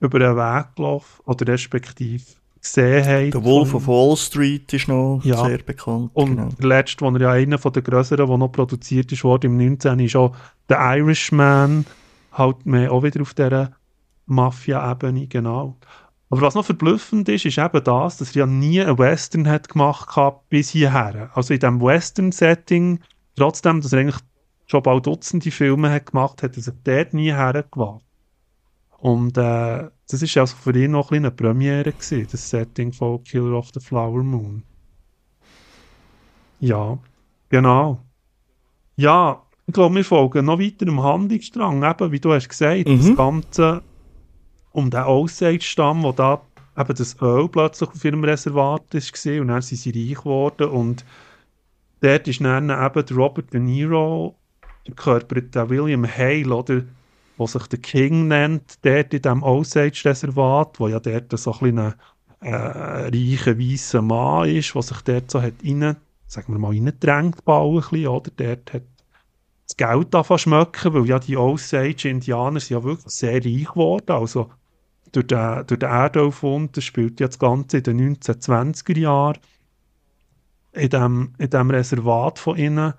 über den Weg gelaufen, oder respektive gesehen haben. Der Wolf of Wall Street ist noch ja. sehr bekannt. Und genau. der letzte, wo er ja einer von den größeren, der noch produziert ist, wurde im 19. ist auch The Irishman, halt mehr auch wieder auf dieser Mafia-Ebene, genau. Aber was noch verblüffend ist, ist eben das, dass er ja nie einen Western hat gemacht hat bis hierher. Also in diesem Western-Setting, trotzdem, dass er eigentlich schon bald Dutzende Filme hat gemacht hat, er sich dort nie hergewagt. Und äh, das ist also für ihn noch ein eine Premiere gewesen, das Setting von Killer of the Flower Moon. Ja, genau. Ja, ich glaube, wir folgen noch weiter im Handlungsstrang, eben, wie du hast gesagt, mhm. das Ganze um den Osage-Stamm, wo da eben das Öl plötzlich auf ihrem Reservat ist und dann sind sie reich geworden und dort ist dann eben Robert De Niro, der Körper der William Hale, oder wo sich der King nennt, dort in diesem Osage-Reservat, wo ja dort so ein äh, reicher, weißer Mann ist, der sich dort so hat rein, sagen wir mal, reingedrängt, oder? Dort hat das Geld davon schmecken, weil ja die Osage-Indianer sind ja wirklich sehr reich geworden, also durch den, durch den Erdaufund, das spielt ja das Ganze in den 1920er Jahren in dem, in dem Reservat von ihnen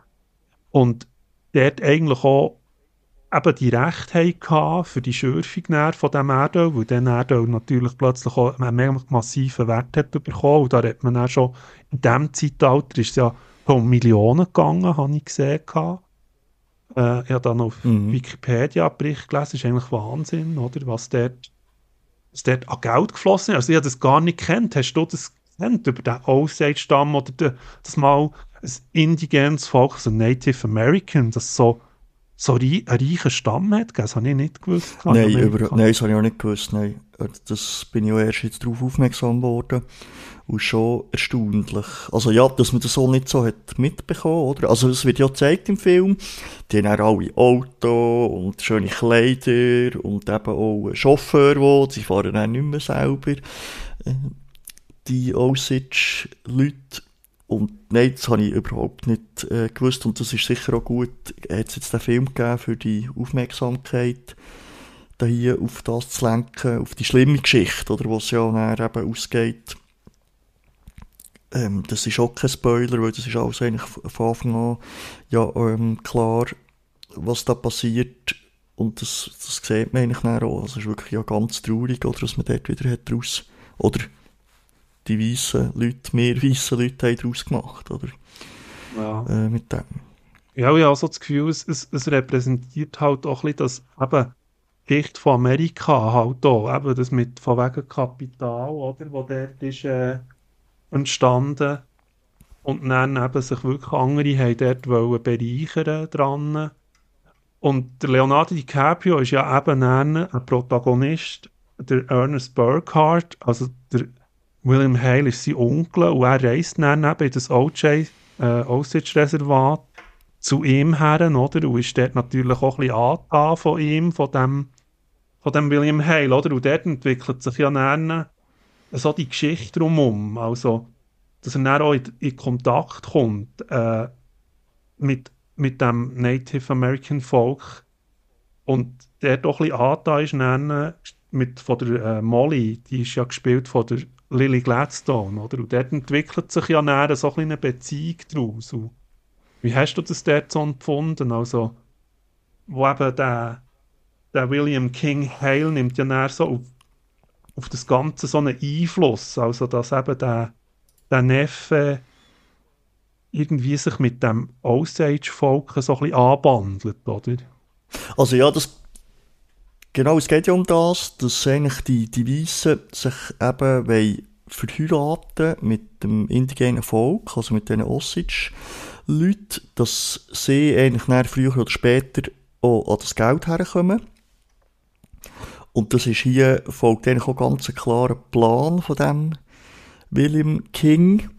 und dort eigentlich auch eben die Rechte hatten für die Schürfung von diesem Erdöl, weil dann Erdöl natürlich plötzlich auch einen massiven Wert hat bekommen. Und da hat man dann schon, in diesem Zeitalter ist es ja um Millionen gegangen, habe ich gesehen. Äh, ich habe dann auf mhm. Wikipedia Bericht gelesen, das ist eigentlich Wahnsinn, oder? Was dort, was dort an Geld geflossen ist. Also ich habe das gar nicht kennt. Hast du das kennt über den Osage-Stamm oder das mal ein indigenes Volk, also Native American, das so, so rei einen reichen Stamm hat? Das habe ich nicht gewusst. Nein, über, nein, das habe ich auch nicht gewusst. Nein. Das bin ich auch erst jetzt darauf aufmerksam geworden. Und schon erstaunlich. Also ja, dass man das so nicht so hat mitbekommen, oder? Also es wird ja gezeigt im Film. Die haben auch alle Auto und schöne Kleider und eben auch Chauffeur, wo sie fahren dann nicht mehr selber. Äh, die Osage-Leute. Und nein, das habe ich überhaupt nicht äh, gewusst. Und das ist sicher auch gut. Hat es jetzt den Film gegeben für die Aufmerksamkeit, da hier auf das zu lenken, auf die schlimme Geschichte, oder, was ja dann eben ausgeht. Ähm, das ist auch kein Spoiler, weil das ist alles eigentlich von Anfang an ja, ähm, klar, was da passiert. Und das, das sieht man eigentlich auch. Also es ist wirklich ja ganz traurig, oder, dass man dort wieder hat raus, oder die weißen Leute, mehr weißen Leute haben daraus gemacht, oder? Ja. Äh, mit dem. Ja, ich habe also das Gefühl, es, es, es repräsentiert halt auch ein bisschen das, eben, Geschichte von Amerika halt auch, eben das mit von wegen Kapital, oder, wo dort ist äh, entstanden und dann eben sich wirklich andere haben dort wollen bereichern dran. Und der Leonardo DiCaprio ist ja eben ein Protagonist, der Ernest Burkhardt, also der William Hale ist sein Onkel und er reist dann eben in das OJ, äh, Osage-Reservat zu ihm her, oder? Und ist dort natürlich auch ein bisschen angetan von ihm, von dem, von dem William Hale, oder? Und dort entwickelt sich ja dann so die Geschichte drumherum, also, dass er dann auch in, in Kontakt kommt äh, mit, mit dem Native American Volk und der doch ein bisschen angetan ist dann mit, von der äh, Molly, die ist ja gespielt von der Lily Gladstone, oder? Und dort entwickelt sich ja näher so eine Beziehung daraus. Und wie hast du das dort so empfunden? Also, wo eben der, der William King Hale nimmt ja näher so auf, auf das Ganze so einen Einfluss, also dass eben der, der Neffe irgendwie sich mit dem Osage-Volk so ein bisschen anbandelt, oder? Also ja, das Genau, es geht ja um das, dass eigentlich die, die Weißen sich eben wollen verheiraten mit dem indigenen Volk, also mit diesen Osage-Leuten, dass sie eigentlich nach früher oder später auch an das Geld herkommen. Und das ist hier, folgt eigentlich auch ganz ein klarer Plan von dem William King,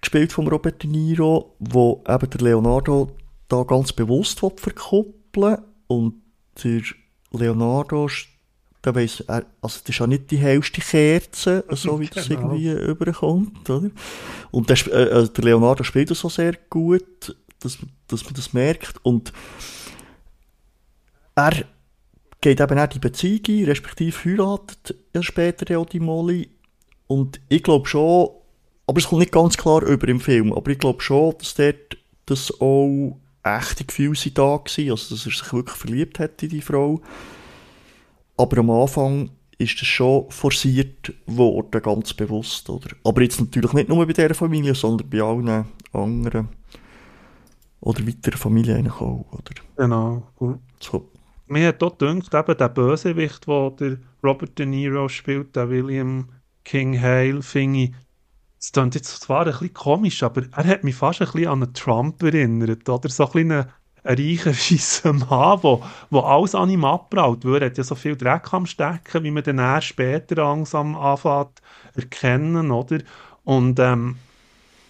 gespielt von Robert De Niro, wo eben der Leonardo da ganz bewusst verkuppeln und der Leonardo, da weiss er, also das ist ja nicht die hellste Kerze, [LAUGHS] so wie das genau. irgendwie überkommt, oder? Und der, äh, also der Leonardo spielt das so sehr gut, dass, dass man das merkt und er geht eben auch die Beziehung ein, respektive heiratet ja später auch die Molly und ich glaube schon, aber es kommt nicht ganz klar über im Film, aber ich glaube schon, dass dort das auch echte Gefühle sind da gewesen, also dass er sich wirklich verliebt hat in die Frau. Aber am Anfang ist das schon forciert worden, ganz bewusst, oder? Aber jetzt natürlich nicht nur bei dieser Familie, sondern bei allen anderen oder weiteren Familien auch, oder? Genau. So. Mir hat dort gedacht, eben der Bösewicht, der der Robert De Niro spielt, der William King Hale, finde ich, das klingt jetzt zwar ein bisschen komisch, aber er hat mich fast ein bisschen an einen Trump erinnert, oder? So ein bisschen ein reicher, [LAUGHS] weisser Mann, der wo alles an ihm abbraut, er hat ja so viel Dreck am Stecken, wie man dann erst später langsam anfängt erkennen, oder? Und ähm,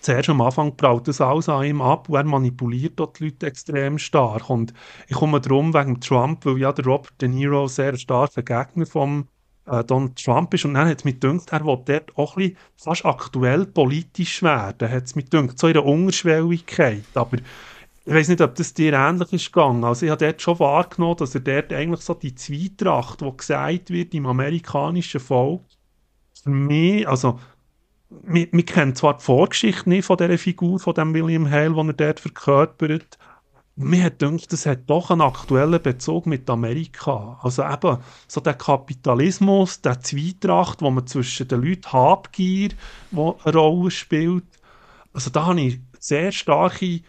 zuerst am Anfang braut das alles an ihm ab und er manipuliert dort die Leute extrem stark. Und ich komme darum wegen Trump, weil ja der Robert De Niro sehr starker Gegner vom äh, Donald Trump ist. Und dann hat es mich gedacht, er will dort auch ein fast aktuell politisch werden. Hat es mich gedacht, so in der Unterschwelligkeit. Aber ich weiß nicht, ob das dir ähnlich ist gegangen. Also ich habe dort schon wahrgenommen, dass er dort eigentlich so die Zweitracht, die gesagt wird im amerikanischen Volk, für mich, also wir, wir kennen zwar die Vorgeschichte nicht von dieser Figur, von dem William Hale, den er dort verkörpert, mir gedacht, das hat doch einen aktuellen Bezug mit Amerika. Also eben so der Kapitalismus, der Zweitracht, wo man zwischen den Leuten Habgier, wo eine Rolle spielt. Also da habe ich sehr starke,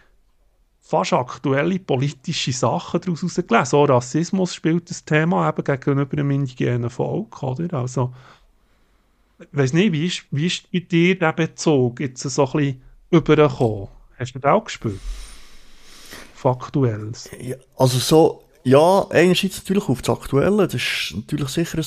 fast aktuelle politische Sachen daraus herausgelesen. So Rassismus spielt das Thema eben gegenüber dem indigenen Volk, oder? Also, ich weiss nicht, wie ist, wie ist bei dir der Bezug jetzt so ein bisschen übergekommen? Hast du das auch gespürt? Faktuelles. Ja, also so, ja, einerseits natürlich auf das Aktuelle, das ist natürlich sicher ein,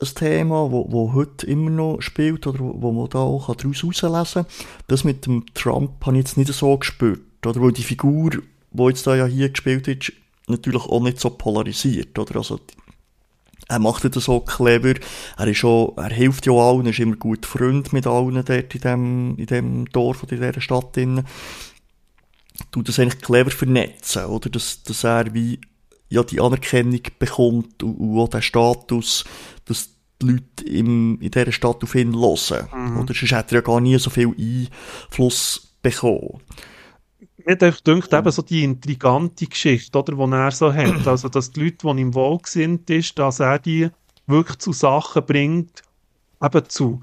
ein Thema, wo, wo heute immer noch spielt oder wo, wo man da auch daraus herauslesen kann. Das mit dem Trump habe ich jetzt nicht so gespürt, oder weil die Figur, die jetzt da ja hier gespielt wird, natürlich auch nicht so polarisiert, oder? Also, er macht das so clever, er ist auch, er hilft ja allen, ist immer gut Freund mit allen dort in dem, in dem Dorf oder in dieser Stadt drin. Tut das eigentlich clever vernetzen, oder? Dass, dass er wie, ja, die Anerkennung bekommt und, und auch den Status, dass die Leute im, in dieser Stadt auf ihn hören. Mhm. Oder sonst hat er ja gar nie so viel Einfluss bekommen mir denkt eben so die intrigante Geschichte, oder, die er so hat. Also, dass die Leute, die ihm wohlgesinnt ist, dass er die wirklich zu Sachen bringt, eben zu,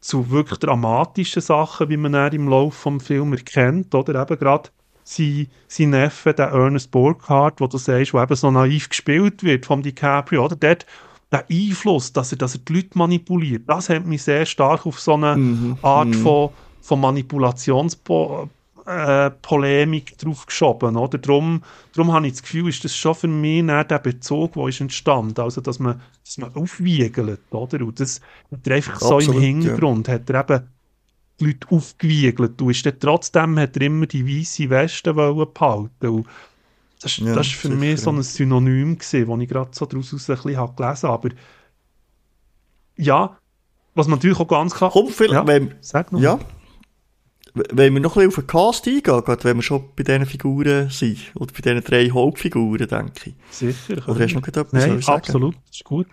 zu wirklich dramatischen Sachen, wie man er im Laufe des Films erkennt, oder eben gerade sein, sein Neffe, der Ernest Burkhardt, wo du sagst, wo eben so naiv gespielt wird vom DiCaprio, oder? Dort, der Einfluss, dass er, dass er die Leute manipuliert, das hat mich sehr stark auf so eine mhm. Art mhm. von, von Manipulationspo äh, Polemik drauf geschoben, oder? Darum, darum habe ich das Gefühl, ist das schon für mich der Bezug, der ist entstanden, also dass man, dass man aufwiegelt, oder? Und das hat er einfach Absolut, so im Hintergrund, ja. hat er eben die Leute aufgewiegelt und ist dann trotzdem hat er immer die weiße Weste behalten und das, ja, das ist für sicher, mich so ein Synonym gewesen, das ich gerade so daraus ein bisschen habe gelesen aber ja, was man natürlich auch ganz klar... Komm, Philipp, ja, wenn, sag noch. Ja, wenn wir noch ein bisschen auf den Cast eingehen, gerade wenn wir schon bei diesen Figuren sind, oder bei diesen drei Hauptfiguren, denke ich. Sicher. Oder hast du noch etwas Nein, sagen? absolut, das ist gut.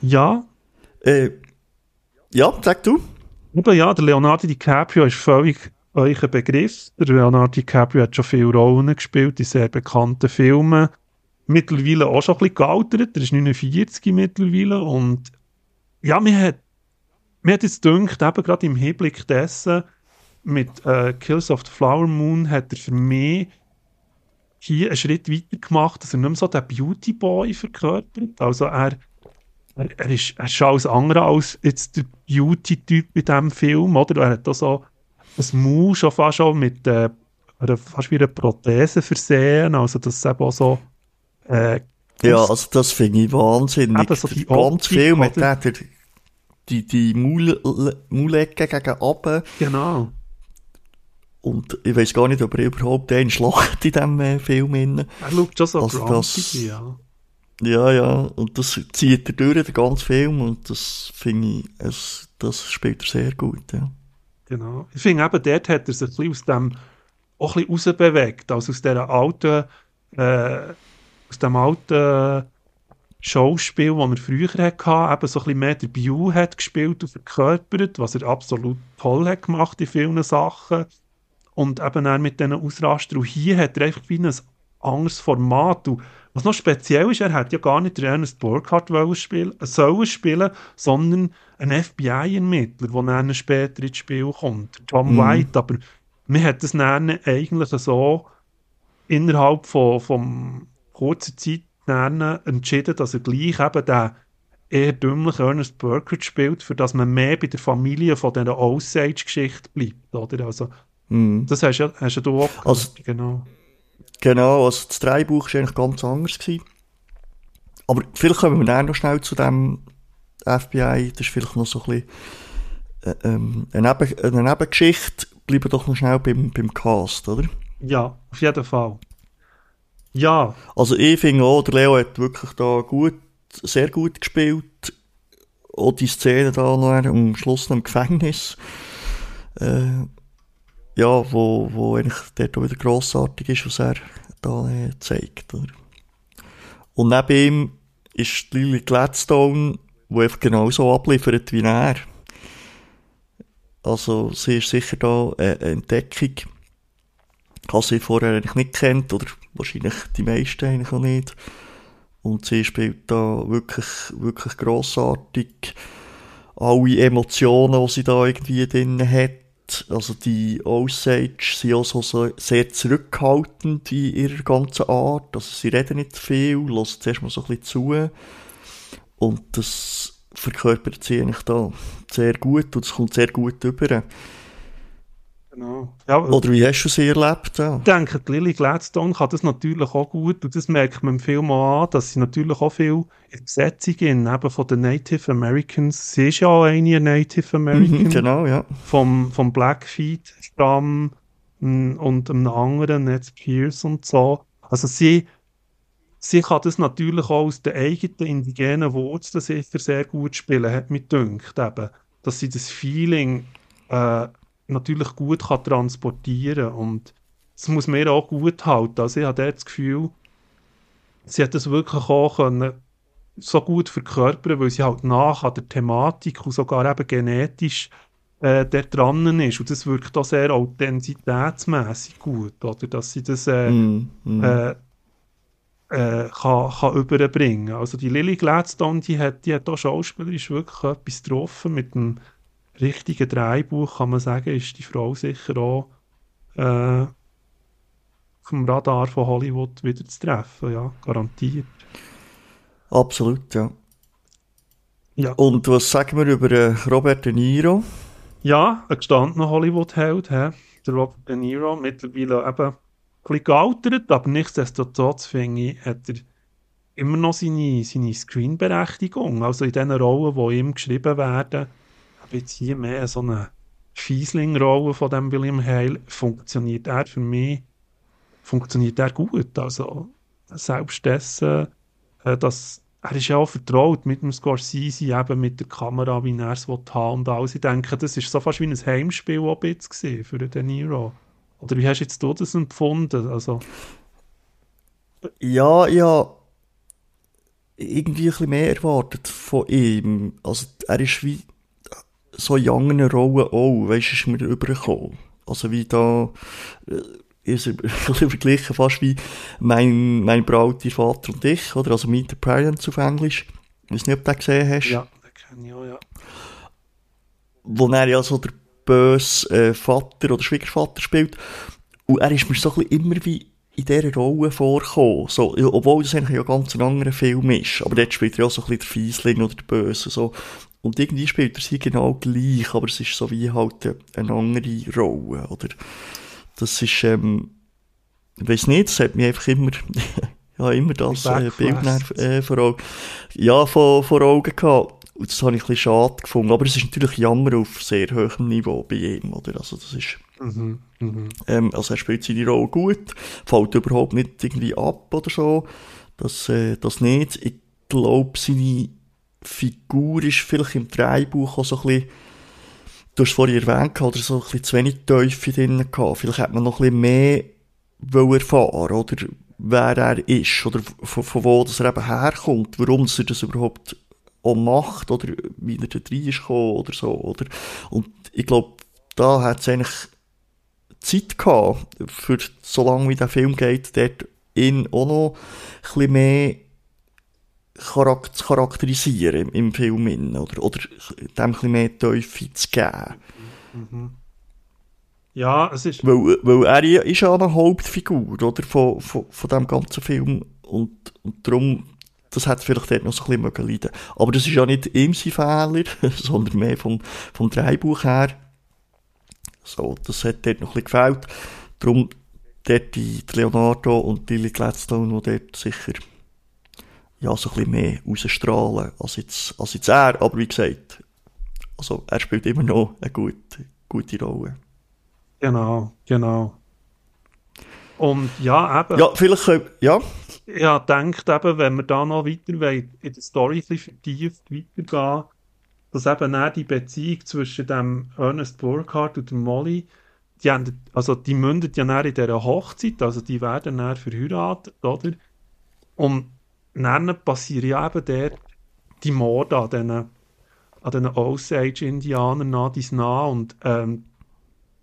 Ja. Äh, ja, sag du. Eben, ja, der Leonardo DiCaprio ist völlig euch Begriff. Der Leonardo DiCaprio hat schon viele Rollen gespielt in sehr bekannten Filmen. Mittlerweile auch schon ein bisschen gealtert. Er ist 49 mittlerweile und ja, mir hat mir hat jetzt gedacht, eben gerade im Hinblick dessen, mit äh, Kills of the Flower Moon hat er für mich hier einen Schritt weiter gemacht, dass er nicht mehr so den Beauty Boy verkörpert. Also er, er, ist, er ist alles andere als jetzt der Beauty-Typ in diesem Film, oder? Er hat da so ein Maul schon fast schon mit äh, fast wie einer Prothese versehen, also das ist eben auch so äh, ja, also das finde ich wahnsinnig. Eben so die Ganz viel mit der, der die, die Maulecke gegen oben. Genau. Und ich weiß gar nicht, ob er überhaupt einen schlacht in diesem äh, Film. Er schaut schon so also das, ja. Ja, ja. Und das zieht er durch, den ganzen Film. Und das finde ich, es, das spielt er sehr gut, ja. Genau. Ich finde eben, dort hat er sich ein bisschen aus dem, auch ein bisschen rausbewegt. Also aus dieser alten, äh, aus dem alten, Schauspiel, das er früher hatte, eben so ein bisschen mehr der Bio hat gespielt und verkörpert, was er absolut toll hat gemacht in vielen Sachen. Und eben auch mit diesen Ausrastern. Und hier hat er einfach wie ein anderes Format. Und was noch speziell ist, er hat ja gar nicht Ernest Burkhardt spielen, sollen spielen, sondern einen FBI-Ermittler, der dann später ins Spiel kommt. Tom mm. White. Aber man hat das dann eigentlich so innerhalb von, von kurzer Zeit dann entschieden, dass er gleich eben den eher dümmlichen Ernest Burkhardt spielt, für dass man mehr bei der Familie von dieser Osage-Geschichte bleibt, oder? Also, mm. das hast, ja, hast du auch also, genau. Genau, also das Dreibuch war eigentlich ganz anders. Gewesen. Aber vielleicht kommen wir dann noch schnell zu dem FBI, das ist vielleicht noch so ein bisschen äh, ähm, eine, Neben eine Nebengeschichte. Bleiben doch noch schnell beim, beim Cast, oder? Ja, auf jeden Fall. Ja. Also ich finde auch, der Leo hat wirklich da gut, sehr gut gespielt. Auch die Szene da noch am Schluss noch im Gefängnis. Äh, ja, wo, wo eigentlich dort auch wieder grossartig ist, was er da äh, zeigt. Oder? Und neben ihm ist Lily Gladstone, die einfach genauso abliefert wie er. Also sie ist sicher da äh, eine Entdeckung. Habe sie vorher eigentlich nicht kennt, oder wahrscheinlich die meisten eigentlich auch nicht. Und sie spielt da wirklich, wirklich grossartig. Alle Emotionen, die sie da irgendwie drin hat. Also die Osage sind auch so sehr zurückhaltend in ihrer ganzen Art. Also sie reden nicht viel, lassen zuerst mal so ein bisschen zu. Und das verkörpert sie eigentlich da sehr gut und es kommt sehr gut über. Genau. Ja, Oder wie hast du sie erlebt? Ja. ich denke, die Lily Gladstone kann das natürlich auch gut und das merkt man im Film auch an, dass sie natürlich auch viel in Besetzungen eben von den Native Americans, sie ist ja auch eine Native American, Mhm, genau, ja. vom, vom Blackfeet-Stamm mm, und einem anderen, Ned Pierce und so. Also sie, sie kann das natürlich auch aus den eigenen indigenen Wurzeln sicher sehr gut spielen, hat mich gedacht, eben, dass sie das Feeling äh, natürlich gut kann transportieren und das muss mir auch gut halten. Also ich habe dort das Gefühl, sie hat das wirklich auch können, so gut verkörpern, weil sie halt nach an der Thematik und sogar eben genetisch äh, dort dran ist. Und das wirkt auch sehr authentizitätsmässig gut, oder? Dass sie das äh, Mm, mm. äh, äh, kann, kann überbringen. Also die Lily Gladstone, die hat, die hat auch schauspielerisch wirklich etwas getroffen. Mit dem richtigen Drehbuch kann man sagen, ist die Frau sicher auch äh, vom Radar von Hollywood wieder zu treffen, ja, garantiert. Absolut, ja. Ja. Und was sagen wir über äh, Robert De Niro? Ja, ein gestandener Hollywood-Held, der Robert De Niro, mittlerweile eben ein bisschen gealtert, aber nichtsdestotrotz finde ich, hat er immer noch seine, seine Screenberechtigung. Also in den Rollen, die ihm geschrieben werden, ich jetzt hier mehr so eine Fiesling-Rolle von dem William Hale, funktioniert er für mich, funktioniert er gut. Also selbst dessen, äh, dass er ist ja auch vertraut mit dem Scorsese, eben mit der Kamera, wie er es haben und alles. Ich denke, das ist so fast wie ein Heimspiel auch bisschen gewesen für den De Niro. Oder wie hast jetzt du das empfunden? Also, Ja, ja. Irgendwie ein bisschen mehr erwartet von ihm. Also, er ist wie so in anderen Rollen auch, weißt du, ist mir übergekommen. Also, wie da, äh, ist [LAUGHS] bisschen verglichen fast wie mein, mein Braut, ihr Vater und ich, oder? Also, Meet the Parents auf Englisch. Ich weiß nicht, ob du den gesehen hast. ja, das kenne ich auch, ja. wo er ja so der böse äh, Vater oder Schwiegervater spielt. Und er ist mir so ein bisschen immer wie in dieser Rolle vorgekommen. So, obwohl das eigentlich ja ganz ein anderer Film ist. Aber dort spielt er ja so ein bisschen der Fiesling oder der Böse. So. Und irgendwie spielt er sie genau gleich, aber es ist so wie halt eine, andere Rolle. Oder? Das ist, ähm, ich weiß nicht, das hat mich einfach immer, [LAUGHS] ja, immer das äh, Bild äh, vor Augen, ja, vor, vor Augen gehabt. Und das habe ich ein bisschen schade gefunden. Aber es ist natürlich Jammer auf sehr hohem Niveau bei ihm, oder? Also, das ist, Mhm, mhm. ähm, also er spielt seine Rolle gut, fällt überhaupt nicht irgendwie ab oder so. Das, äh, das nicht. Ich glaube, seine Figur ist vielleicht im Drehbuch auch so ein bisschen, du hast es vorhin erwähnt, oder so ein bisschen zu wenig Teufel drin gehabt. Vielleicht hätte man noch ein bisschen mehr erfahren, oder wer er ist, oder von, von wo das er eben herkommt, warum er das überhaupt auch macht, oder wie er da rein ist gekommen, oder so, oder? Und ich glaube, da hat es eigentlich Zeit gehabt, für so lange wie der Film geht, dort ihn auch noch ein bisschen mehr zu charakterisieren im, im Film, innen, oder, oder dem ein mehr Teufel zu geben. Ja, es ist. Weil, weil er ja- ist ja eine Hauptfigur, oder, von, von, von dem ganzen Film, und, und darum, das hat vielleicht dort noch so ein bisschen leiden. Aber das ist ja nicht ihm sein Fehler, [LAUGHS] sondern mehr vom, vom Drehbuch her. So, das hat dort noch ein bisschen gefällt. Darum, dort die, Leonardo und die Gladstone, die dort sicher, ja, so ein bisschen mehr rausstrahlen, als jetzt, als jetzt er. Aber wie gesagt, also, er spielt immer noch eine gute, gute Rolle. Genau, genau. Und ja, eben. Ja, vielleicht, können- ja, habe gedacht, eben, wenn wir da noch weiter wollen, in der Story ein vertieft weitergehen, dass eben auch die Beziehung zwischen dem Ernest Burkhardt und der Molly, die, haben, also die mündet ja dann in dieser Hochzeit, also die werden dann verheiratet, oder? Und dann passieren ja eben dort die Morde an diesen, an diesen Osage-Indianern nach dies nach und ähm,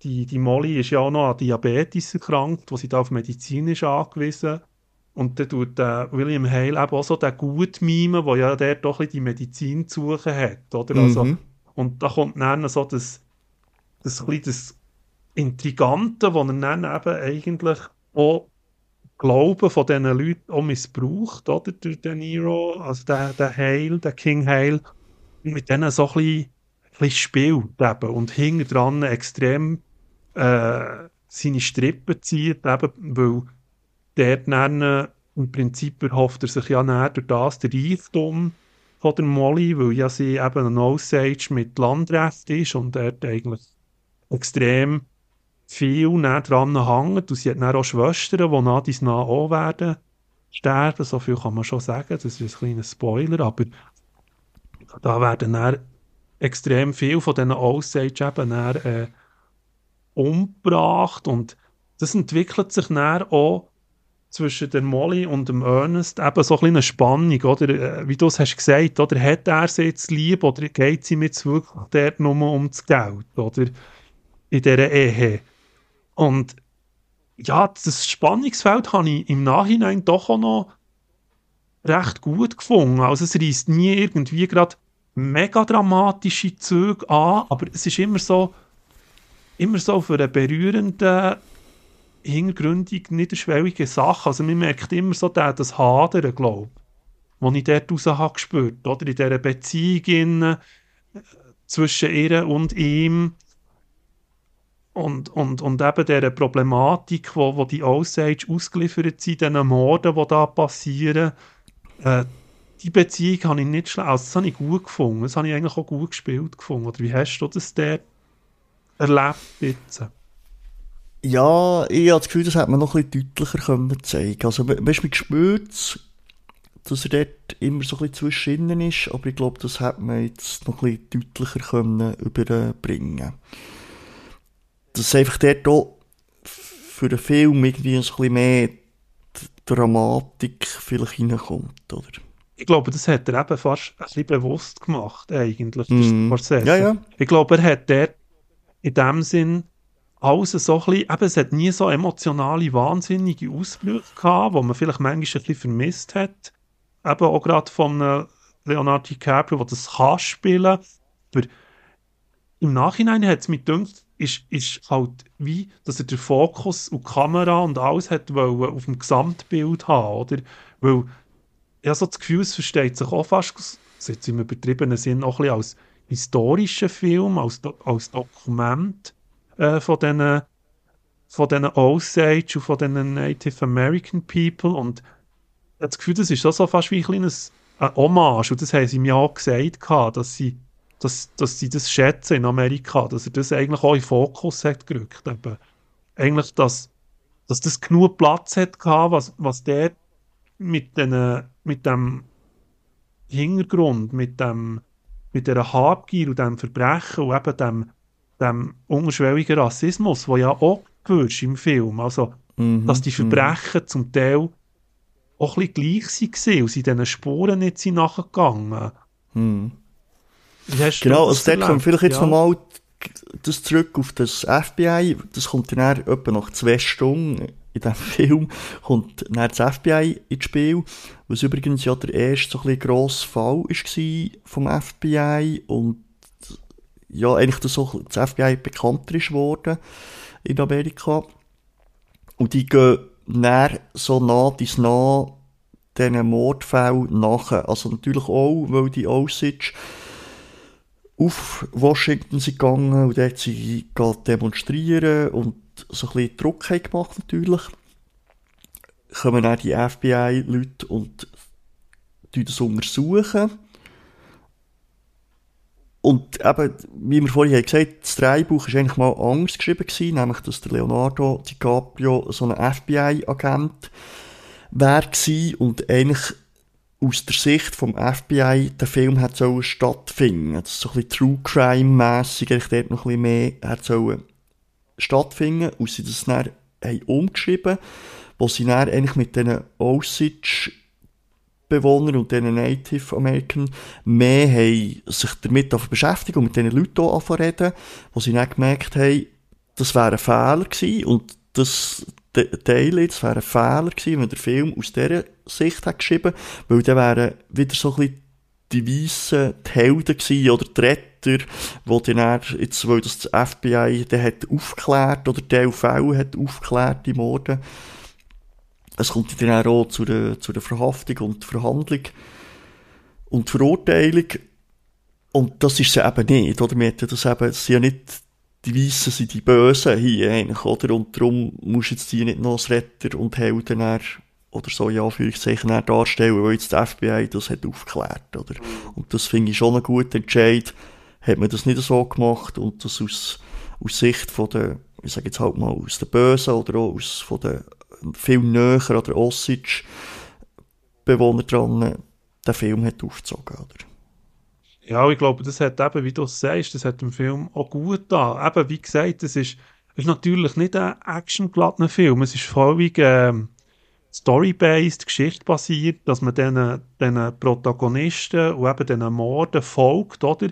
die, die Molly ist ja auch noch an Diabetes erkrankt, wo sie da auf Medizin ist angewiesen. Und dann tut der William Hale eben auch so den gut mimen, wo ja der doch ein bisschen die Medizin zu suchen hat, oder? Also, Mhm. und da kommt dann so das, das, das Intrigante, wo er dann eben eigentlich auch Glauben von diesen Leuten auch missbraucht, oder? Durch den Nero, also der, der Hale, der King Hale, mit denen so ein bisschen, spielt eben. Und hinten dran extrem äh, seine Strippen zieht, eben, weil dort dann, äh, im Prinzip erhofft er sich ja näher durch das der Reichtum von der Molly, weil ja sie eben ein Osage mit Landrecht ist und dort eigentlich extrem viel dran hängt. Und sie hat dann auch Schwestern, die nach dies nach auch werden sterben. So viel kann man schon sagen. Das ist ein kleiner Spoiler, aber da werden dann extrem viel von diesen Osage eben dann, äh, umgebracht und das entwickelt sich dann auch zwischen der Molly und dem Ernest eben so ein eine Spannung, oder? Äh, wie du es hast gesagt, oder? Hat er sie jetzt lieb oder geht sie mit wirklich dort nur um das Geld, oder? In dieser Ehe. Und ja, das Spannungsfeld habe ich im Nachhinein doch auch noch recht gut gefunden. Also es reißt nie irgendwie gerade mega dramatische Züge an, aber es ist immer so, immer so für einen berührenden hintergründig niederschwellige Sachen. Also man merkt immer so der, das Hadern, glaube ich, das ich dort raus habe gespürt. Oder in dieser Beziehung äh, zwischen ihr und ihm. Und, und, und eben dieser Problematik, wo, wo die Osage ausgeliefert sind, diesen Morden, die da passieren, äh, die Beziehung habe ich nicht schlecht, also das habe ich gut gefunden, das habe ich eigentlich auch gut gespielt gefunden. Oder wie hast du das dort erlebt jetzt? Ja, ich habe das Gefühl, das hätte man noch ein bisschen deutlicher können zeigen Also, du, man spürt dass er dort immer so ein bisschen zwischen ist, aber ich glaube, das hätte man jetzt noch ein bisschen deutlicher können überbringen Dass einfach dort auch für den Film irgendwie ein bisschen mehr Dramatik vielleicht reinkommt, oder? Ich glaube, das hat er eben fast ein bisschen bewusst gemacht, eigentlich, mm. Ja, ja. Ich glaube, er hat dort in dem Sinn alles so ein bisschen, eben, es hat nie so emotionale, wahnsinnige Ausbrüche gehabt, wo man vielleicht manchmal ein bisschen vermisst hat. Eben auch gerade von Leonardo DiCaprio, der das kann spielen. Aber im Nachhinein hat es mich gedacht, ist, ist halt wie, dass er den Fokus und die Kamera und alles hat wollen auf dem Gesamtbild haben, oder? Weil ich habe so das Gefühl, es versteht sich auch fast, jetzt im übertriebenen Sinn, auch ein bisschen als historischer Film, als, als Dokument äh, von diesen von diesen Osage und von diesen Native American People und ich habe das Gefühl, das ist so fast wie ein kleines äh, Hommage und das haben sie mir auch gesagt, dass sie, dass, dass sie das schätzen in Amerika, dass er das eigentlich auch in den Fokus hat gerückt. Eben. Eigentlich, dass, dass das genug Platz hat gehabt, was, was der mit, den, mit dem Hintergrund, mit dem mit dieser Habgier und dem Verbrechen und eben dem dem unterschwelligen Rassismus, der ja auch gewünscht im Film. Also, mhm, dass die mhm. Verbrechen mhm. zum Teil auch ein bisschen gleich waren und sie diesen Spuren nicht sind nachgegangen. Mhm. Genau, also dort kommen vielleicht jetzt ja. nochmal das zurück auf das FBI, das kommt dann etwa nach zwei Stunden in diesem [LAUGHS] Film, kommt dann das FBI ins Spiel, was übrigens ja der erste so ein bisschen grosse Fall war vom FBI und ja, eigentlich das, so, das FBI bekannter ist worden in Amerika. Und die gehen näher so nah dies nah diesen Mordfällen nachher. Also natürlich auch, weil die Osage auf Washington sind gegangen und dort sie demonstrieren und so ein bisschen Druck haben gemacht natürlich. Kommen dann die FBI-Leute und das untersuchen und eben, wie wir vorhin gesagt haben, das Drehbuch war eigentlich mal anders geschrieben gewesen, nämlich, dass der Leonardo DiCaprio so ein FBI-Agent gewesen und eigentlich aus der Sicht vom FBI der Film hat sollen stattfinden. Das ist so ein bisschen True Crime-mässig, eigentlich dort noch ein bisschen mehr hat sollen stattfinden und sie das dann haben umgeschrieben, wo sie dann eigentlich mit diesen Osage Bewohner und diesen Native American mehr haben sich damit beschäftigt und mit diesen Leuten auch reden, wo sie dann gemerkt haben, das wäre ein Fehler gewesen und das Teil, das wäre ein Fehler gewesen, wenn der Film aus dieser Sicht hat geschrieben, weil dann wären wieder so ein bisschen die Weissen die Helden gewesen, oder die Retter, wo dann jetzt, weil das, das FBI dann hat aufgeklärt, oder die LV hat aufgeklärt, die Morde, es kommt dann auch zu der, zu der Verhaftung und Verhandlung und Verurteilung. Und das ist sie eben nicht, oder? Wir das eben, es sind ja nicht die Weißen sind die Bösen hier eigentlich, oder? Und darum musst du jetzt die nicht noch als Retter und Helden oder so, ja, Anführungszeichen, darstellen, weil jetzt die FBI das hat aufgeklärt, oder? Und das finde ich schon einen guten Entscheid. Hat man das nicht so gemacht und das aus, aus Sicht von der, ich sage jetzt halt mal, aus der Bösen oder auch aus, von der viel näher an der Osage-Bewohner dran, den Film hat aufgezogen, oder? Ja, ich glaube, das hat eben, wie du sagst, das hat dem Film auch gut da. Eben, wie gesagt, es ist, ist natürlich nicht ein actiongeladener Film, es ist völlig ähm, story-based, geschichtbasiert, dass man diesen, diesen Protagonisten und eben diesen Morden folgt, oder?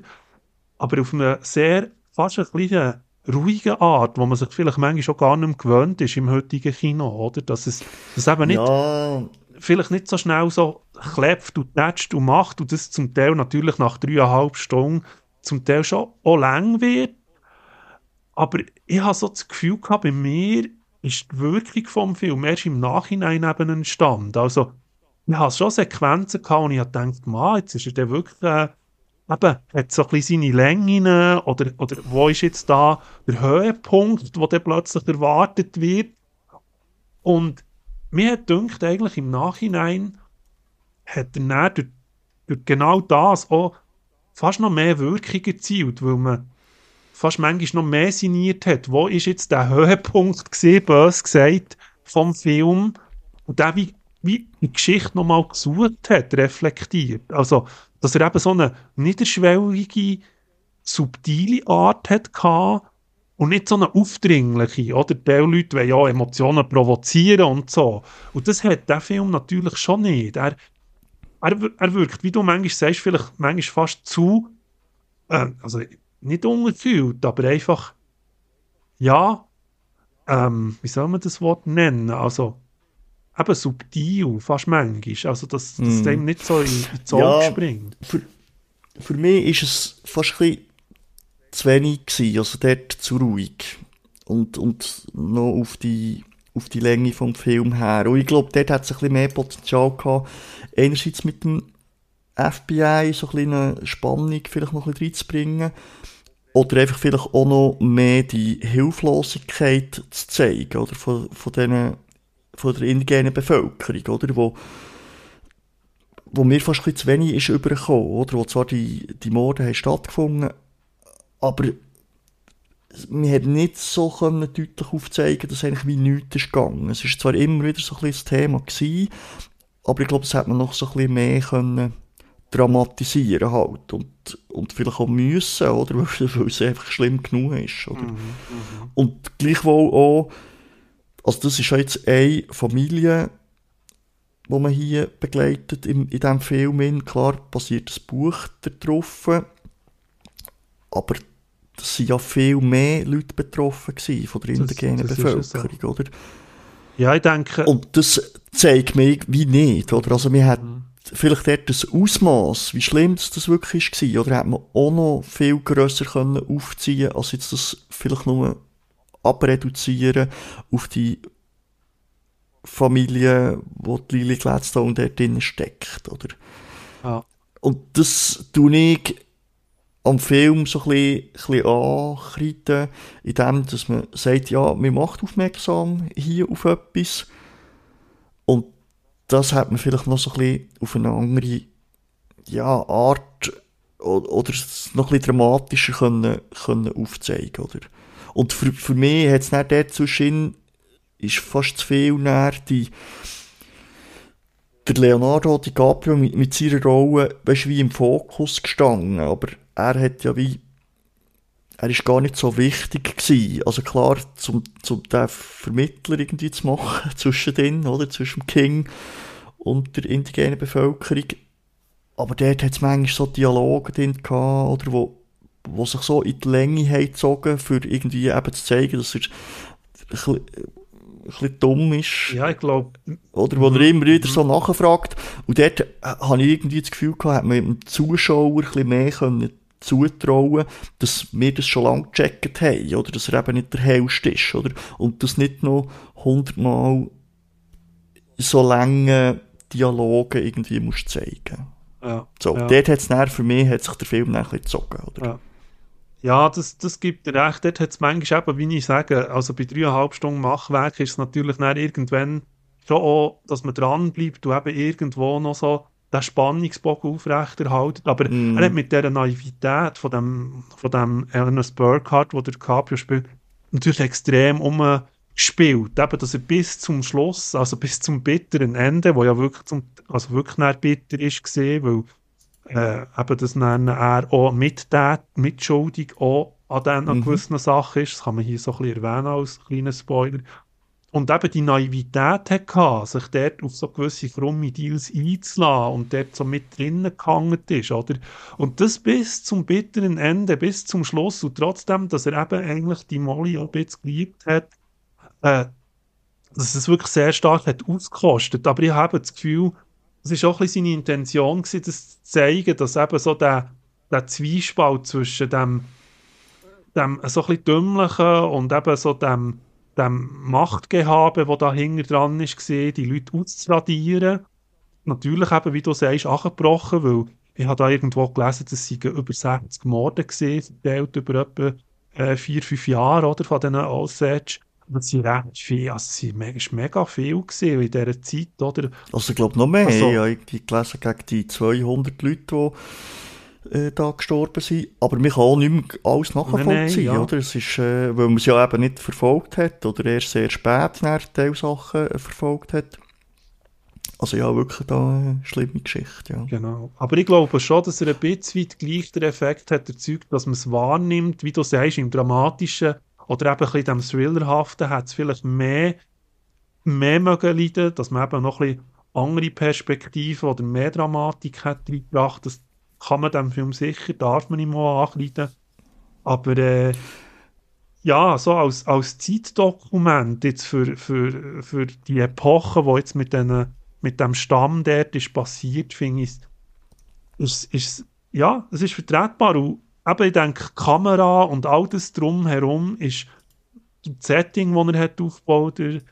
Aber auf eine sehr, fast ein bisschen ruhige Art, wo man sich vielleicht manchmal schon gar nicht mehr gewöhnt ist im heutigen Kino, oder? Dass es dass eben nicht, ja. vielleicht nicht so schnell so klebt und tätscht und macht und das zum Teil natürlich nach dreieinhalb Stunden zum Teil schon auch lang wird. Aber ich habe so das Gefühl gehabt, bei mir ist die Wirkung vom Film erst im Nachhinein eben entstanden. Also, ich habe schon Sequenzen gehabt und ich gedacht, man, jetzt ist er wirklich, äh, eben, hat so ein bisschen seine Längen oder, oder wo ist jetzt da der Höhepunkt, wo dann plötzlich erwartet wird. Und mir hat gedacht, eigentlich im Nachhinein hat er dann durch, durch genau das auch fast noch mehr Wirkung erzielt, weil man fast manchmal noch mehr sinniert hat. Wo ist jetzt der Höhepunkt gesehen, bös gesagt, vom Film? Und der wie, wie die Geschichte nochmal gesucht hat, reflektiert. Also, dass er eben so eine niederschwellige, subtile Art hat gehabt und nicht so eine aufdringliche, oder? Die Leute wollen ja Emotionen provozieren und so. Und das hat der Film natürlich schon nicht. Er, er, er wirkt, wie du manchmal sagst, vielleicht manchmal fast zu, äh, also nicht ungefühlt, aber einfach, ja, ähm, wie soll man das Wort nennen? Also, eben subtil, fast manchmal. Also, dass das mm. dem nicht so in, in die Auge ja, springt. Für, für mich ist es fast ein bisschen zu wenig gewesen, also dort zu ruhig. Und, und noch auf die, auf die Länge vom Film her. Und ich glaube, dort hat es ein bisschen mehr Potenzial gehabt. Einerseits mit dem FBI so ein Spannung vielleicht noch ein bisschen reinzubringen. Oder einfach vielleicht auch noch mehr die Hilflosigkeit zu zeigen, oder? Von, von, denen, von der indigenen Bevölkerung, oder? Wo, wo mir fast ein bisschen zu wenig ist übergekommen, oder? Wo zwar die, die Morde haben stattgefunden, aber wir haben nicht so können deutlich aufzeigen, dass eigentlich wie nichts ist gegangen. Es ist zwar immer wieder so ein bisschen das Thema gewesen, aber ich glaube, es hätte man noch so ein bisschen mehr können dramatisieren halt und, und vielleicht auch müssen, oder? [LAUGHS] Weil es einfach schlimm genug ist, oder? Mhm, mhm, und gleichwohl auch, also das ist ja jetzt eine Familie, die man hier begleitet in, in diesem Film. Klar basiert das Buch darauf, aber es sind ja viel mehr Leute betroffen gewesen von der indigenen Bevölkerung, so. oder? Ja, ich denke... Und das zeigt mir wie nicht, oder? Also wir mhm vielleicht dort das Ausmaß, wie schlimm das, das wirklich war, oder hat man auch noch viel grösser können aufziehen als jetzt das vielleicht nur abreduzieren auf die Familie, wo die Lily Gladstone dort drin steckt, oder? Ja. Und das tue ich am Film so ein bisschen, ein bisschen ankreiden, indem dass man sagt, ja, man macht aufmerksam hier auf etwas und das hat man vielleicht noch so ein bisschen auf eine andere ja, Art oder, oder noch ein bisschen dramatischer können, können aufzeigen oder? Und für, für mich hat es nicht dort zwischen ist fast zu viel näher die der Leonardo DiCaprio mit, mit seiner Rolle weißt, wie im Fokus gestanden, aber er hat ja wie er ist gar nicht so wichtig gewesen. Also klar, zum, zum den Vermittler irgendwie zu machen [LAUGHS] zwischen denen, oder? Zwischen King und der indigenen Bevölkerung. Aber dort hat es manchmal so Dialoge drin gehabt, oder wo, wo sich so in die Länge haben gezogen, für irgendwie eben zu zeigen, dass er ein bisschen, ein bisschen dumm ist. Ja, ich glaube. Oder wo er immer wieder so nachfragt. Und dort äh, habe ich irgendwie das Gefühl gehabt, hat man dem Zuschauer ein bisschen mehr können zutrauen, dass wir das schon lange gecheckt haben, oder dass er eben nicht der Hellste ist, oder? Und das nicht noch hundertmal so lange Dialoge irgendwie musst zeigen. Ja. So, ja. dort hat's für mich hat sich der Film dann ein bisschen gezogen, oder? Ja. Ja, das, das gibt dir recht. Dort hat es manchmal eben, wie ich sage, also bei dreieinhalb Stunden Machwerk ist es natürlich dann irgendwann schon auch, dass man dranbleibt und eben irgendwo noch so den Spannungsbogen aufrechterhalten. Aber mm. er hat mit dieser Naivität von dem, von dem Ernest Burkhardt, wo der Caprio spielt, natürlich extrem umgespielt. Eben, dass er bis zum Schluss, also bis zum bitteren Ende, wo ja wirklich zum, also wirklich nicht bitter ist gesehen, weil äh, eben das dann er auch mit mitschuldig auch an diesen mhm. gewissen Sachen ist. Das kann man hier so ein bisschen erwähnen als kleiner Spoiler und eben die Naivität hatte, sich dort auf so gewisse krumme Deals einzulassen und dort so mit drinnen gehangen ist, oder? Und das bis zum bitteren Ende, bis zum Schluss und trotzdem, dass er eben eigentlich die Molly auch ein bisschen geliebt hat, äh, dass es wirklich sehr stark hat ausgekostet. Aber ich habe das Gefühl, es war auch ein bisschen seine Intention gewesen, das zu zeigen, dass eben so der, der Zwiespalt zwischen dem, dem so ein bisschen dümmlichen und eben so dem dem Machtgehabe, das da hinten dran ist, die Leute auszuradieren. Natürlich eben, wie du sagst, angebrochen, weil ich habe da irgendwo gelesen, dass sie über 60 Morde gesehen, verteilt über etwa äh, vier, fünf Jahre oder, von diesen Osage. Das sind recht viel, also es sind mega, mega viel gesehen in dieser Zeit, oder? Also ich glaube noch mehr, also, ich habe irgendwie gelesen, gegen die 200 Leute, die äh, da gestorben sind. Aber man kann auch nicht mehr alles nachvollziehen, ja. oder? Es ist, äh, weil man es ja eben nicht verfolgt hat oder erst sehr spät nach Teilsachen äh, verfolgt hat. Also ja, wirklich da eine schlimme Geschichte, ja. Genau. Aber ich glaube schon, dass er ein bisschen weit gleich den Effekt hat erzeugt, dass man es wahrnimmt, wie du sagst, im Dramatischen oder eben ein bisschen dem Thrillerhaften hat es vielleicht mehr, mehr mögen leiden, dass man eben noch ein bisschen andere Perspektiven oder mehr Dramatik hat reingebracht, dass kann man dem Film sicher, darf man ihm auch ankreiden. Aber äh, ja, so als, als Zeitdokument jetzt für, für, für die Epoche, wo jetzt mit, den, mit dem Stamm dort ist passiert, finde ich, ist, ist, ja, es ist vertretbar. Und eben, ich denke, Kamera und all das drumherum ist das Setting, das er hat aufgebaut hat,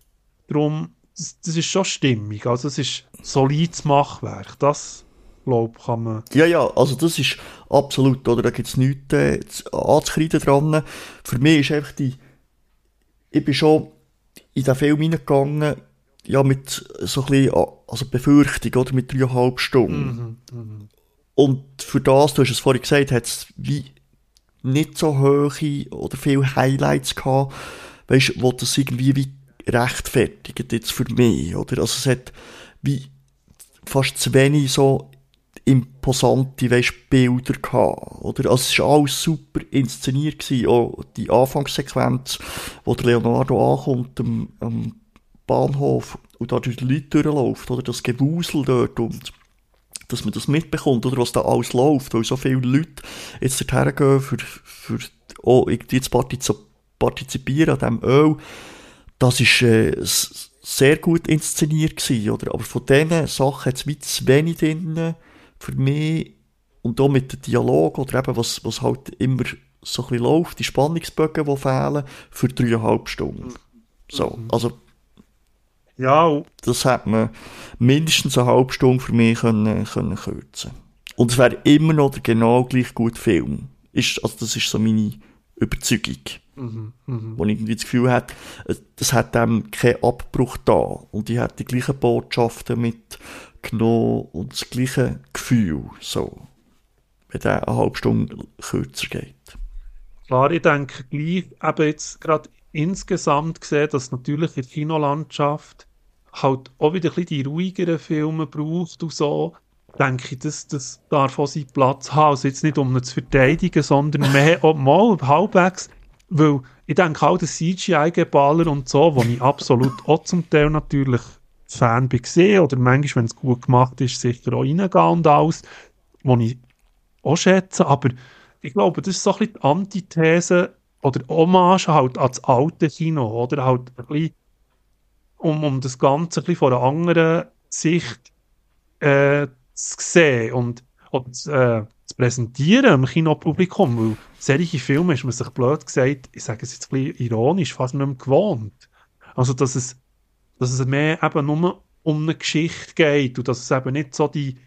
darum, das, das, ist schon stimmig. Also es ist solides Machwerk. Das glaube kann man... Ja, ja, also das ist absolut, oder? Da gibt es nichts äh, anzukreiden dran. Für mich ist einfach die... Ich bin schon in den Film hineingegangen, ja, mit so ein bisschen, also Befürchtung, oder? Mit dreieinhalb Stunden. Mhm, mh. Und für das, du hast es vorhin gesagt, hat es wie nicht so hohe oder viele Highlights gehabt, weißt, wo das irgendwie wie rechtfertigt jetzt für mich, oder? Also es hat wie fast zu wenig so imposante weißt, Bilder gehabt. Oder? Also es war alles super inszeniert. Gewesen. Auch die Anfangssequenz, wo der Leonardo ankommt am, am Bahnhof und da durch die Leute durchläuft, oder das Gewusel dort und dass man das mitbekommt, oder was da alles läuft, weil so viele Leute jetzt dorthin gehen, für, für oh, jetzt partizipieren an diesem Öl, das ist äh, sehr gut inszeniert gewesen, oder? Aber von diesen Sachen hat es wie zu wenig drin, für mich und auch mit dem Dialog oder eben was, was halt immer so ein bisschen läuft, die Spannungsbögen, die fehlen, für dreieinhalb Stunden. So, mhm. also ja. das hat man mindestens eine halbe Stunde für mich können, können kürzen Und es wäre immer noch der genau gleich gute Film. Ist, also das ist so meine Überzeugung. Mhm, mh. Wo ich irgendwie das Gefühl habe, das hat dem keinen Abbruch da. Und die hat die gleichen Botschaften mit genommen und das gleiche Gefühl, so, wenn der eine halbe Stunde kürzer geht. Klar, ich denke gleich, eben jetzt gerade insgesamt gesehen, dass natürlich in der Kinolandschaft halt auch wieder ein bisschen die ruhigeren Filme braucht und so, denke ich, das, das darf auch seinen Platz haben. Also jetzt nicht um ihn zu verteidigen, sondern mehr auch mal halbwegs, weil ich denke auch, der CGI-Geballer und so, wo ich absolut auch zum Teil natürlich Fan bin gesehen. Oder manchmal, wenn es gut gemacht ist, sicher auch reingehen und alles, was ich auch schätze, aber ich glaube, das ist so ein bisschen die Antithese oder Hommage halt ans alte Kino, oder? Halt ein bisschen, um, um das Ganze ein bisschen von einer anderen Sicht äh, zu sehen und, und äh, zu präsentieren im Kinopublikum, weil solche Filme ist man sich blöd gesagt, ich sage es jetzt ein bisschen ironisch, fast nicht mehr gewohnt. Also, dass es dass es mehr eben nur um eine Geschichte geht und dass es eben nicht so die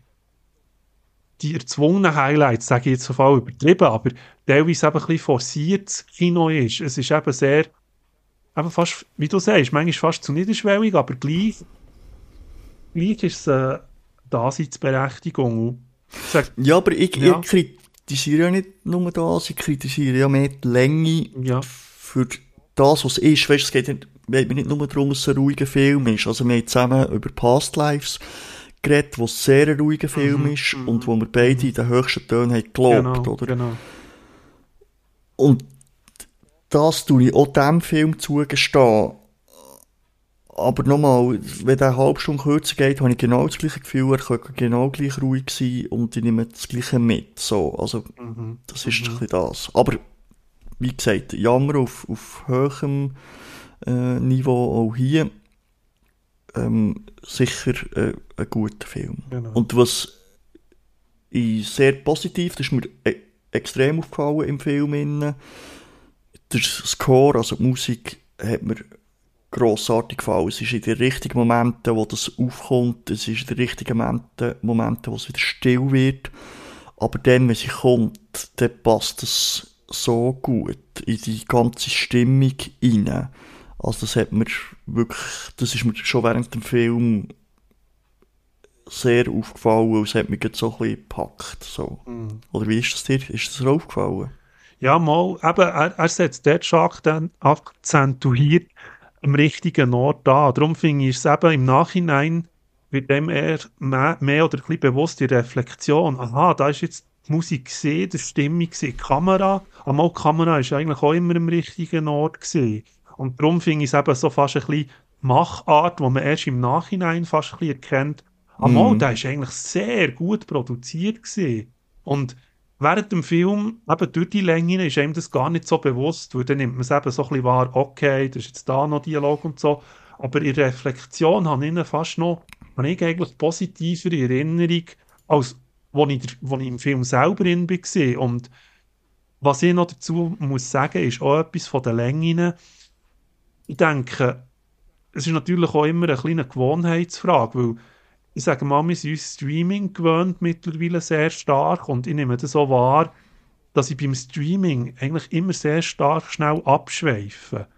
die erzwungenen Highlights, sage ich jetzt auf Fall übertrieben, aber teilweise eben ein bisschen forciert Kino ist. Es ist eben sehr, eben fast, wie du sagst, manchmal fast zu niederschwellig, aber gleich, gleich ist es eine Daseinsberechtigung. Sag, ja, aber ich, ja. ich kritisiere ja nicht nur das, ich kritisiere ja mehr die Länge ja. für das, was ist. Weißt, es geht nicht, nicht nur darum, dass es ein ruhiger Film ist. Also wir haben zusammen über Past Lives geredet, was sehr ein ruhiger Film mhm, ist mhm, und wo wir beide in den höchsten Tönen haben gelobt, genau, oder? Genau. Und das tue ich auch diesem Film zugestehen. Aber nochmal, wenn der eine halbe Stunde kürzer geht, habe ich genau das gleiche Gefühl, er könnte genau gleich ruhig sein und ich nehme das gleiche mit. So, also, mhm. das ist mhm. ein bisschen das. Aber, wie gesagt, Jammer auf, auf höherem äh, Niveau auch hier ähm, sicher äh, ein guter Film. Genau. Und was ich sehr positiv, das ist mir e extrem aufgefallen im Film, innen, der Score, also die Musik, hat mir grossartig gefallen. Es ist in den richtigen Momenten, wo das aufkommt, es ist in den richtigen Momenten, Momenten wo es wieder still wird. Aber dann, wenn sie kommt, dann passt es so gut in die ganze Stimmung rein. Also das hat mir wirklich, das ist mir schon während dem Film sehr aufgefallen und es hat mich jetzt so ein bisschen gepackt. So. Mm. Oder wie ist das dir? Ist das dir aufgefallen? Ja, mal, eben, er, er setzt dort schon akzentuiert am richtigen Ort an. Darum finde ich es eben im Nachhinein, wird dem eher mehr, mehr oder ein bisschen bewusst die Reflexion. Aha, da ist jetzt die Musik gesehen, die Stimmung gesehen, die Kamera. Einmal die Kamera ist eigentlich auch immer am richtigen Ort gesehen. Und darum finde ich es eben so fast ein bisschen Machart, wo man erst im Nachhinein fast ein bisschen erkennt, ah, der ist eigentlich sehr gut produziert gewesen. Und während dem Film, eben durch die Länge, ist einem das gar nicht so bewusst, weil dann nimmt man es eben so ein bisschen wahr, okay, da ist jetzt da noch Dialog und so. Aber in Reflexion habe ich fast noch, habe ich eigentlich positivere Erinnerung, als wo ich, wo ich im Film selber in war. Und was ich noch dazu muss sagen, ist auch etwas von den Längen ich denke, es ist natürlich auch immer eine kleine Gewohnheitsfrage, weil ich sage mal, wir sind uns Streaming gewöhnt mittlerweile sehr stark und ich nehme das so wahr, dass ich beim Streaming eigentlich immer sehr stark schnell abschweife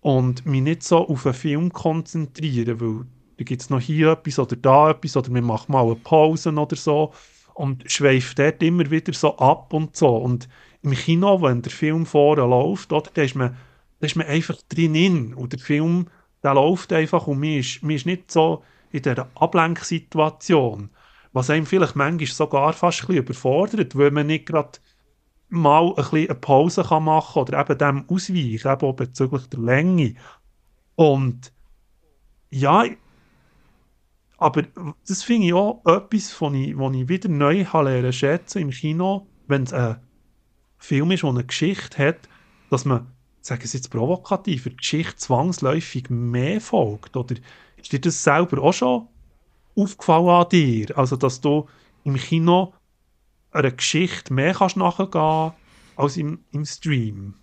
und mich nicht so auf einen Film konzentriere, weil da gibt es noch hier etwas oder da etwas oder wir machen mal eine Pause oder so und schweife dort immer wieder so ab und so. Und im Kino, wenn der Film vorher läuft, oder, ist man da ist man einfach drinnen. Und der Film, der läuft einfach und man ist, man ist nicht so in dieser Ablenksituation. Was einem vielleicht manchmal sogar fast ein bisschen überfordert, weil man nicht gerade mal ein bisschen eine Pause kann machen oder eben dem ausweichen, eben auch bezüglich der Länge. Und ja, aber das finde ich auch etwas, was ich, was ich wieder neu habe schätzen im Kino, wenn es ein Film ist, der eine Geschichte hat, dass man sagen Sie jetzt provokativ, der Geschichte zwangsläufig mehr folgt? Oder ist dir das selber auch schon aufgefallen an dir? Also, dass du im Kino einer Geschichte mehr kannst nachgehen als im, im Stream?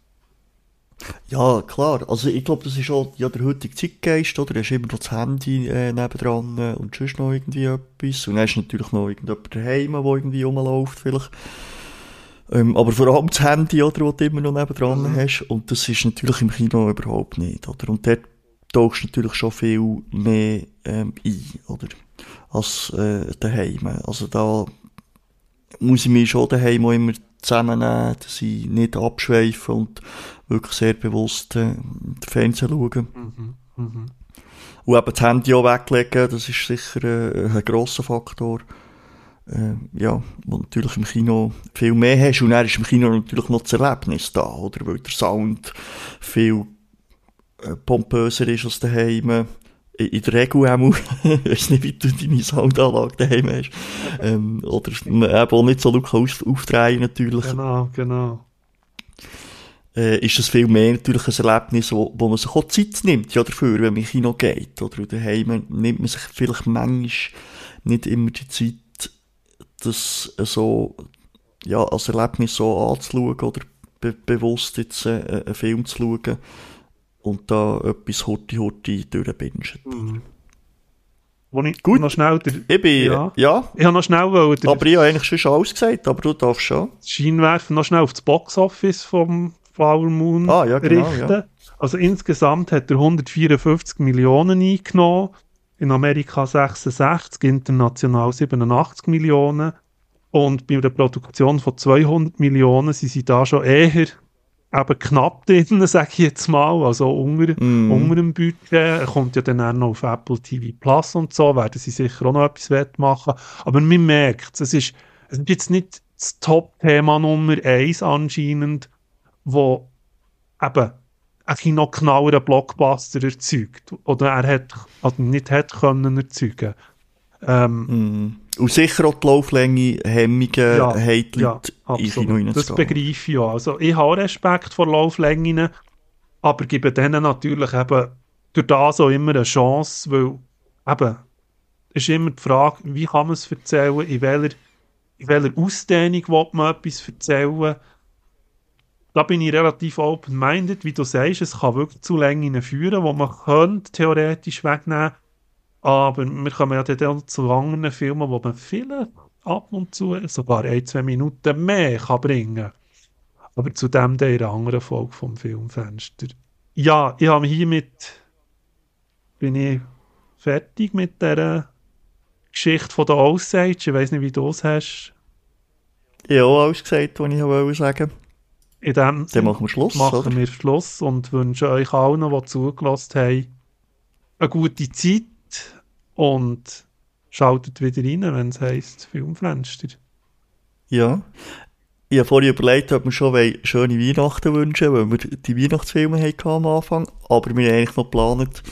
Ja, klar. Also ich glaube, das ist auch ja, der heutige Zeitgeist, oder? Du hast immer noch das Handy äh, nebendran äh, und sonst noch irgendwie etwas. Und dann ist natürlich noch irgendjemand daheim, der irgendwie rumläuft vielleicht. Ähm, aber vor allem das Handy, oder, das du immer noch nebendran mhm. hast. Und das ist natürlich im Kino überhaupt nicht, oder? Und dort tauchst du natürlich schon viel mehr ähm, ein, oder? Als äh, daheim. Also da muss ich mich schon daheim auch immer zusammennehmen, dass ich nicht abschweife und wirklich sehr bewusst äh, den Fernsehen schaue. Mhm. Mhm. Und eben das Handy auch weglegen, das ist sicher äh, ein grosser Faktor ja, wo natürlich im Kino viel mehr hast. Und dann ist im Kino natürlich noch das Erlebnis da, oder? Weil der Sound viel äh, pompöser ist als daheim. In der Regel auch, ich weiß nicht, wie du deine Soundanlage daheim hast. Ähm, oder man eben auch nicht so laut auf, aufdrehen natürlich. Genau, genau. Äh, ist das viel mehr natürlich ein Erlebnis, wo, wo man sich auch Zeit nimmt, ja, dafür, wenn man ins Kino geht, oder? daheim nimmt man sich vielleicht manchmal nicht immer die Zeit, das so, ja, als Erlebnis so anzuschauen oder be bewusst jetzt äh, einen Film zu schauen und da etwas Horti Horti durchbingen. Mhm. wo ich Gut. noch schnell der, Ich bin, Ja. ja, ich habe noch schnell wollen, aber ich habe eigentlich schon alles gesagt, aber du darfst schon. Schein werfen, noch schnell auf das Boxoffice vom Flower Moon Ah, ja, genau, richten. ja. Also insgesamt hat er 154 Millionen eingenommen, in Amerika 66, international 87 Millionen und bei einer Produktion von 200 Millionen sind sie da schon eher eben knapp drin, [LAUGHS] sage ich jetzt mal, also unter, Mm. unter dem Budget. Er kommt ja dann auch noch auf Apple TV Plus und so, werden sie sicher auch noch etwas wettmachen. Aber man merkt, es ist, es ist jetzt nicht das Top-Thema Nummer eins anscheinend, wo eben ein noch genaueren Blockbuster erzeugt. Oder er hat, also nicht hat können erzeugen. Ähm, Mm. Und sicher auch die Lauflänge Hemmungen Ja, haben ja, absolut. Das begreife ich ja. Also ich habe auch Respekt vor Lauflängen, aber gebe denen natürlich eben durch das auch immer eine Chance, weil eben, es ist immer die Frage, wie kann man es erzählen, in welcher, in welcher Ausdehnung will man etwas erzählen. Da bin ich relativ open-minded, wie du sagst, es kann wirklich zu Längen führen, wo man könnte theoretisch wegnehmen aber wir kommen ja dann zu anderen Filmen, wo man viele ab und zu sogar ein, zwei Minuten mehr kann bringen Aber zu dem dann in anderen Folge vom Filmfenster. Ja, ich habe hiermit bin ich fertig mit der Geschichte von der Osage. Ich weiß nicht, wie du es hast. Auch alles gesagt, was ich wollte sagen. In dem Dann machen wir Schluss, machen oder? wir Schluss und wünschen euch allen, die zugelassen haben, eine gute Zeit und schaltet wieder rein, wenn es heisst Filmfenster. Ja. Ich habe vorhin überlegt, ob wir schon schöne Weihnachten wünschen, weil wir die Weihnachtsfilme hatten am Anfang. Aber wir haben eigentlich noch geplant,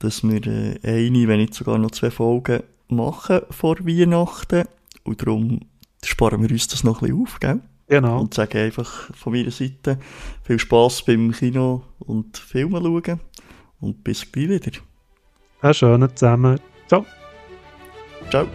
dass wir äh, eine, wenn nicht sogar noch zwei Folgen machen vor Weihnachten. Und darum sparen wir uns das noch ein bisschen auf, gell? Genau. Und sagen einfach von meiner Seite viel Spass beim Kino und Filmen schauen. Und bis gleich wieder. Einen schönen zusammen. Ciao. Ciao.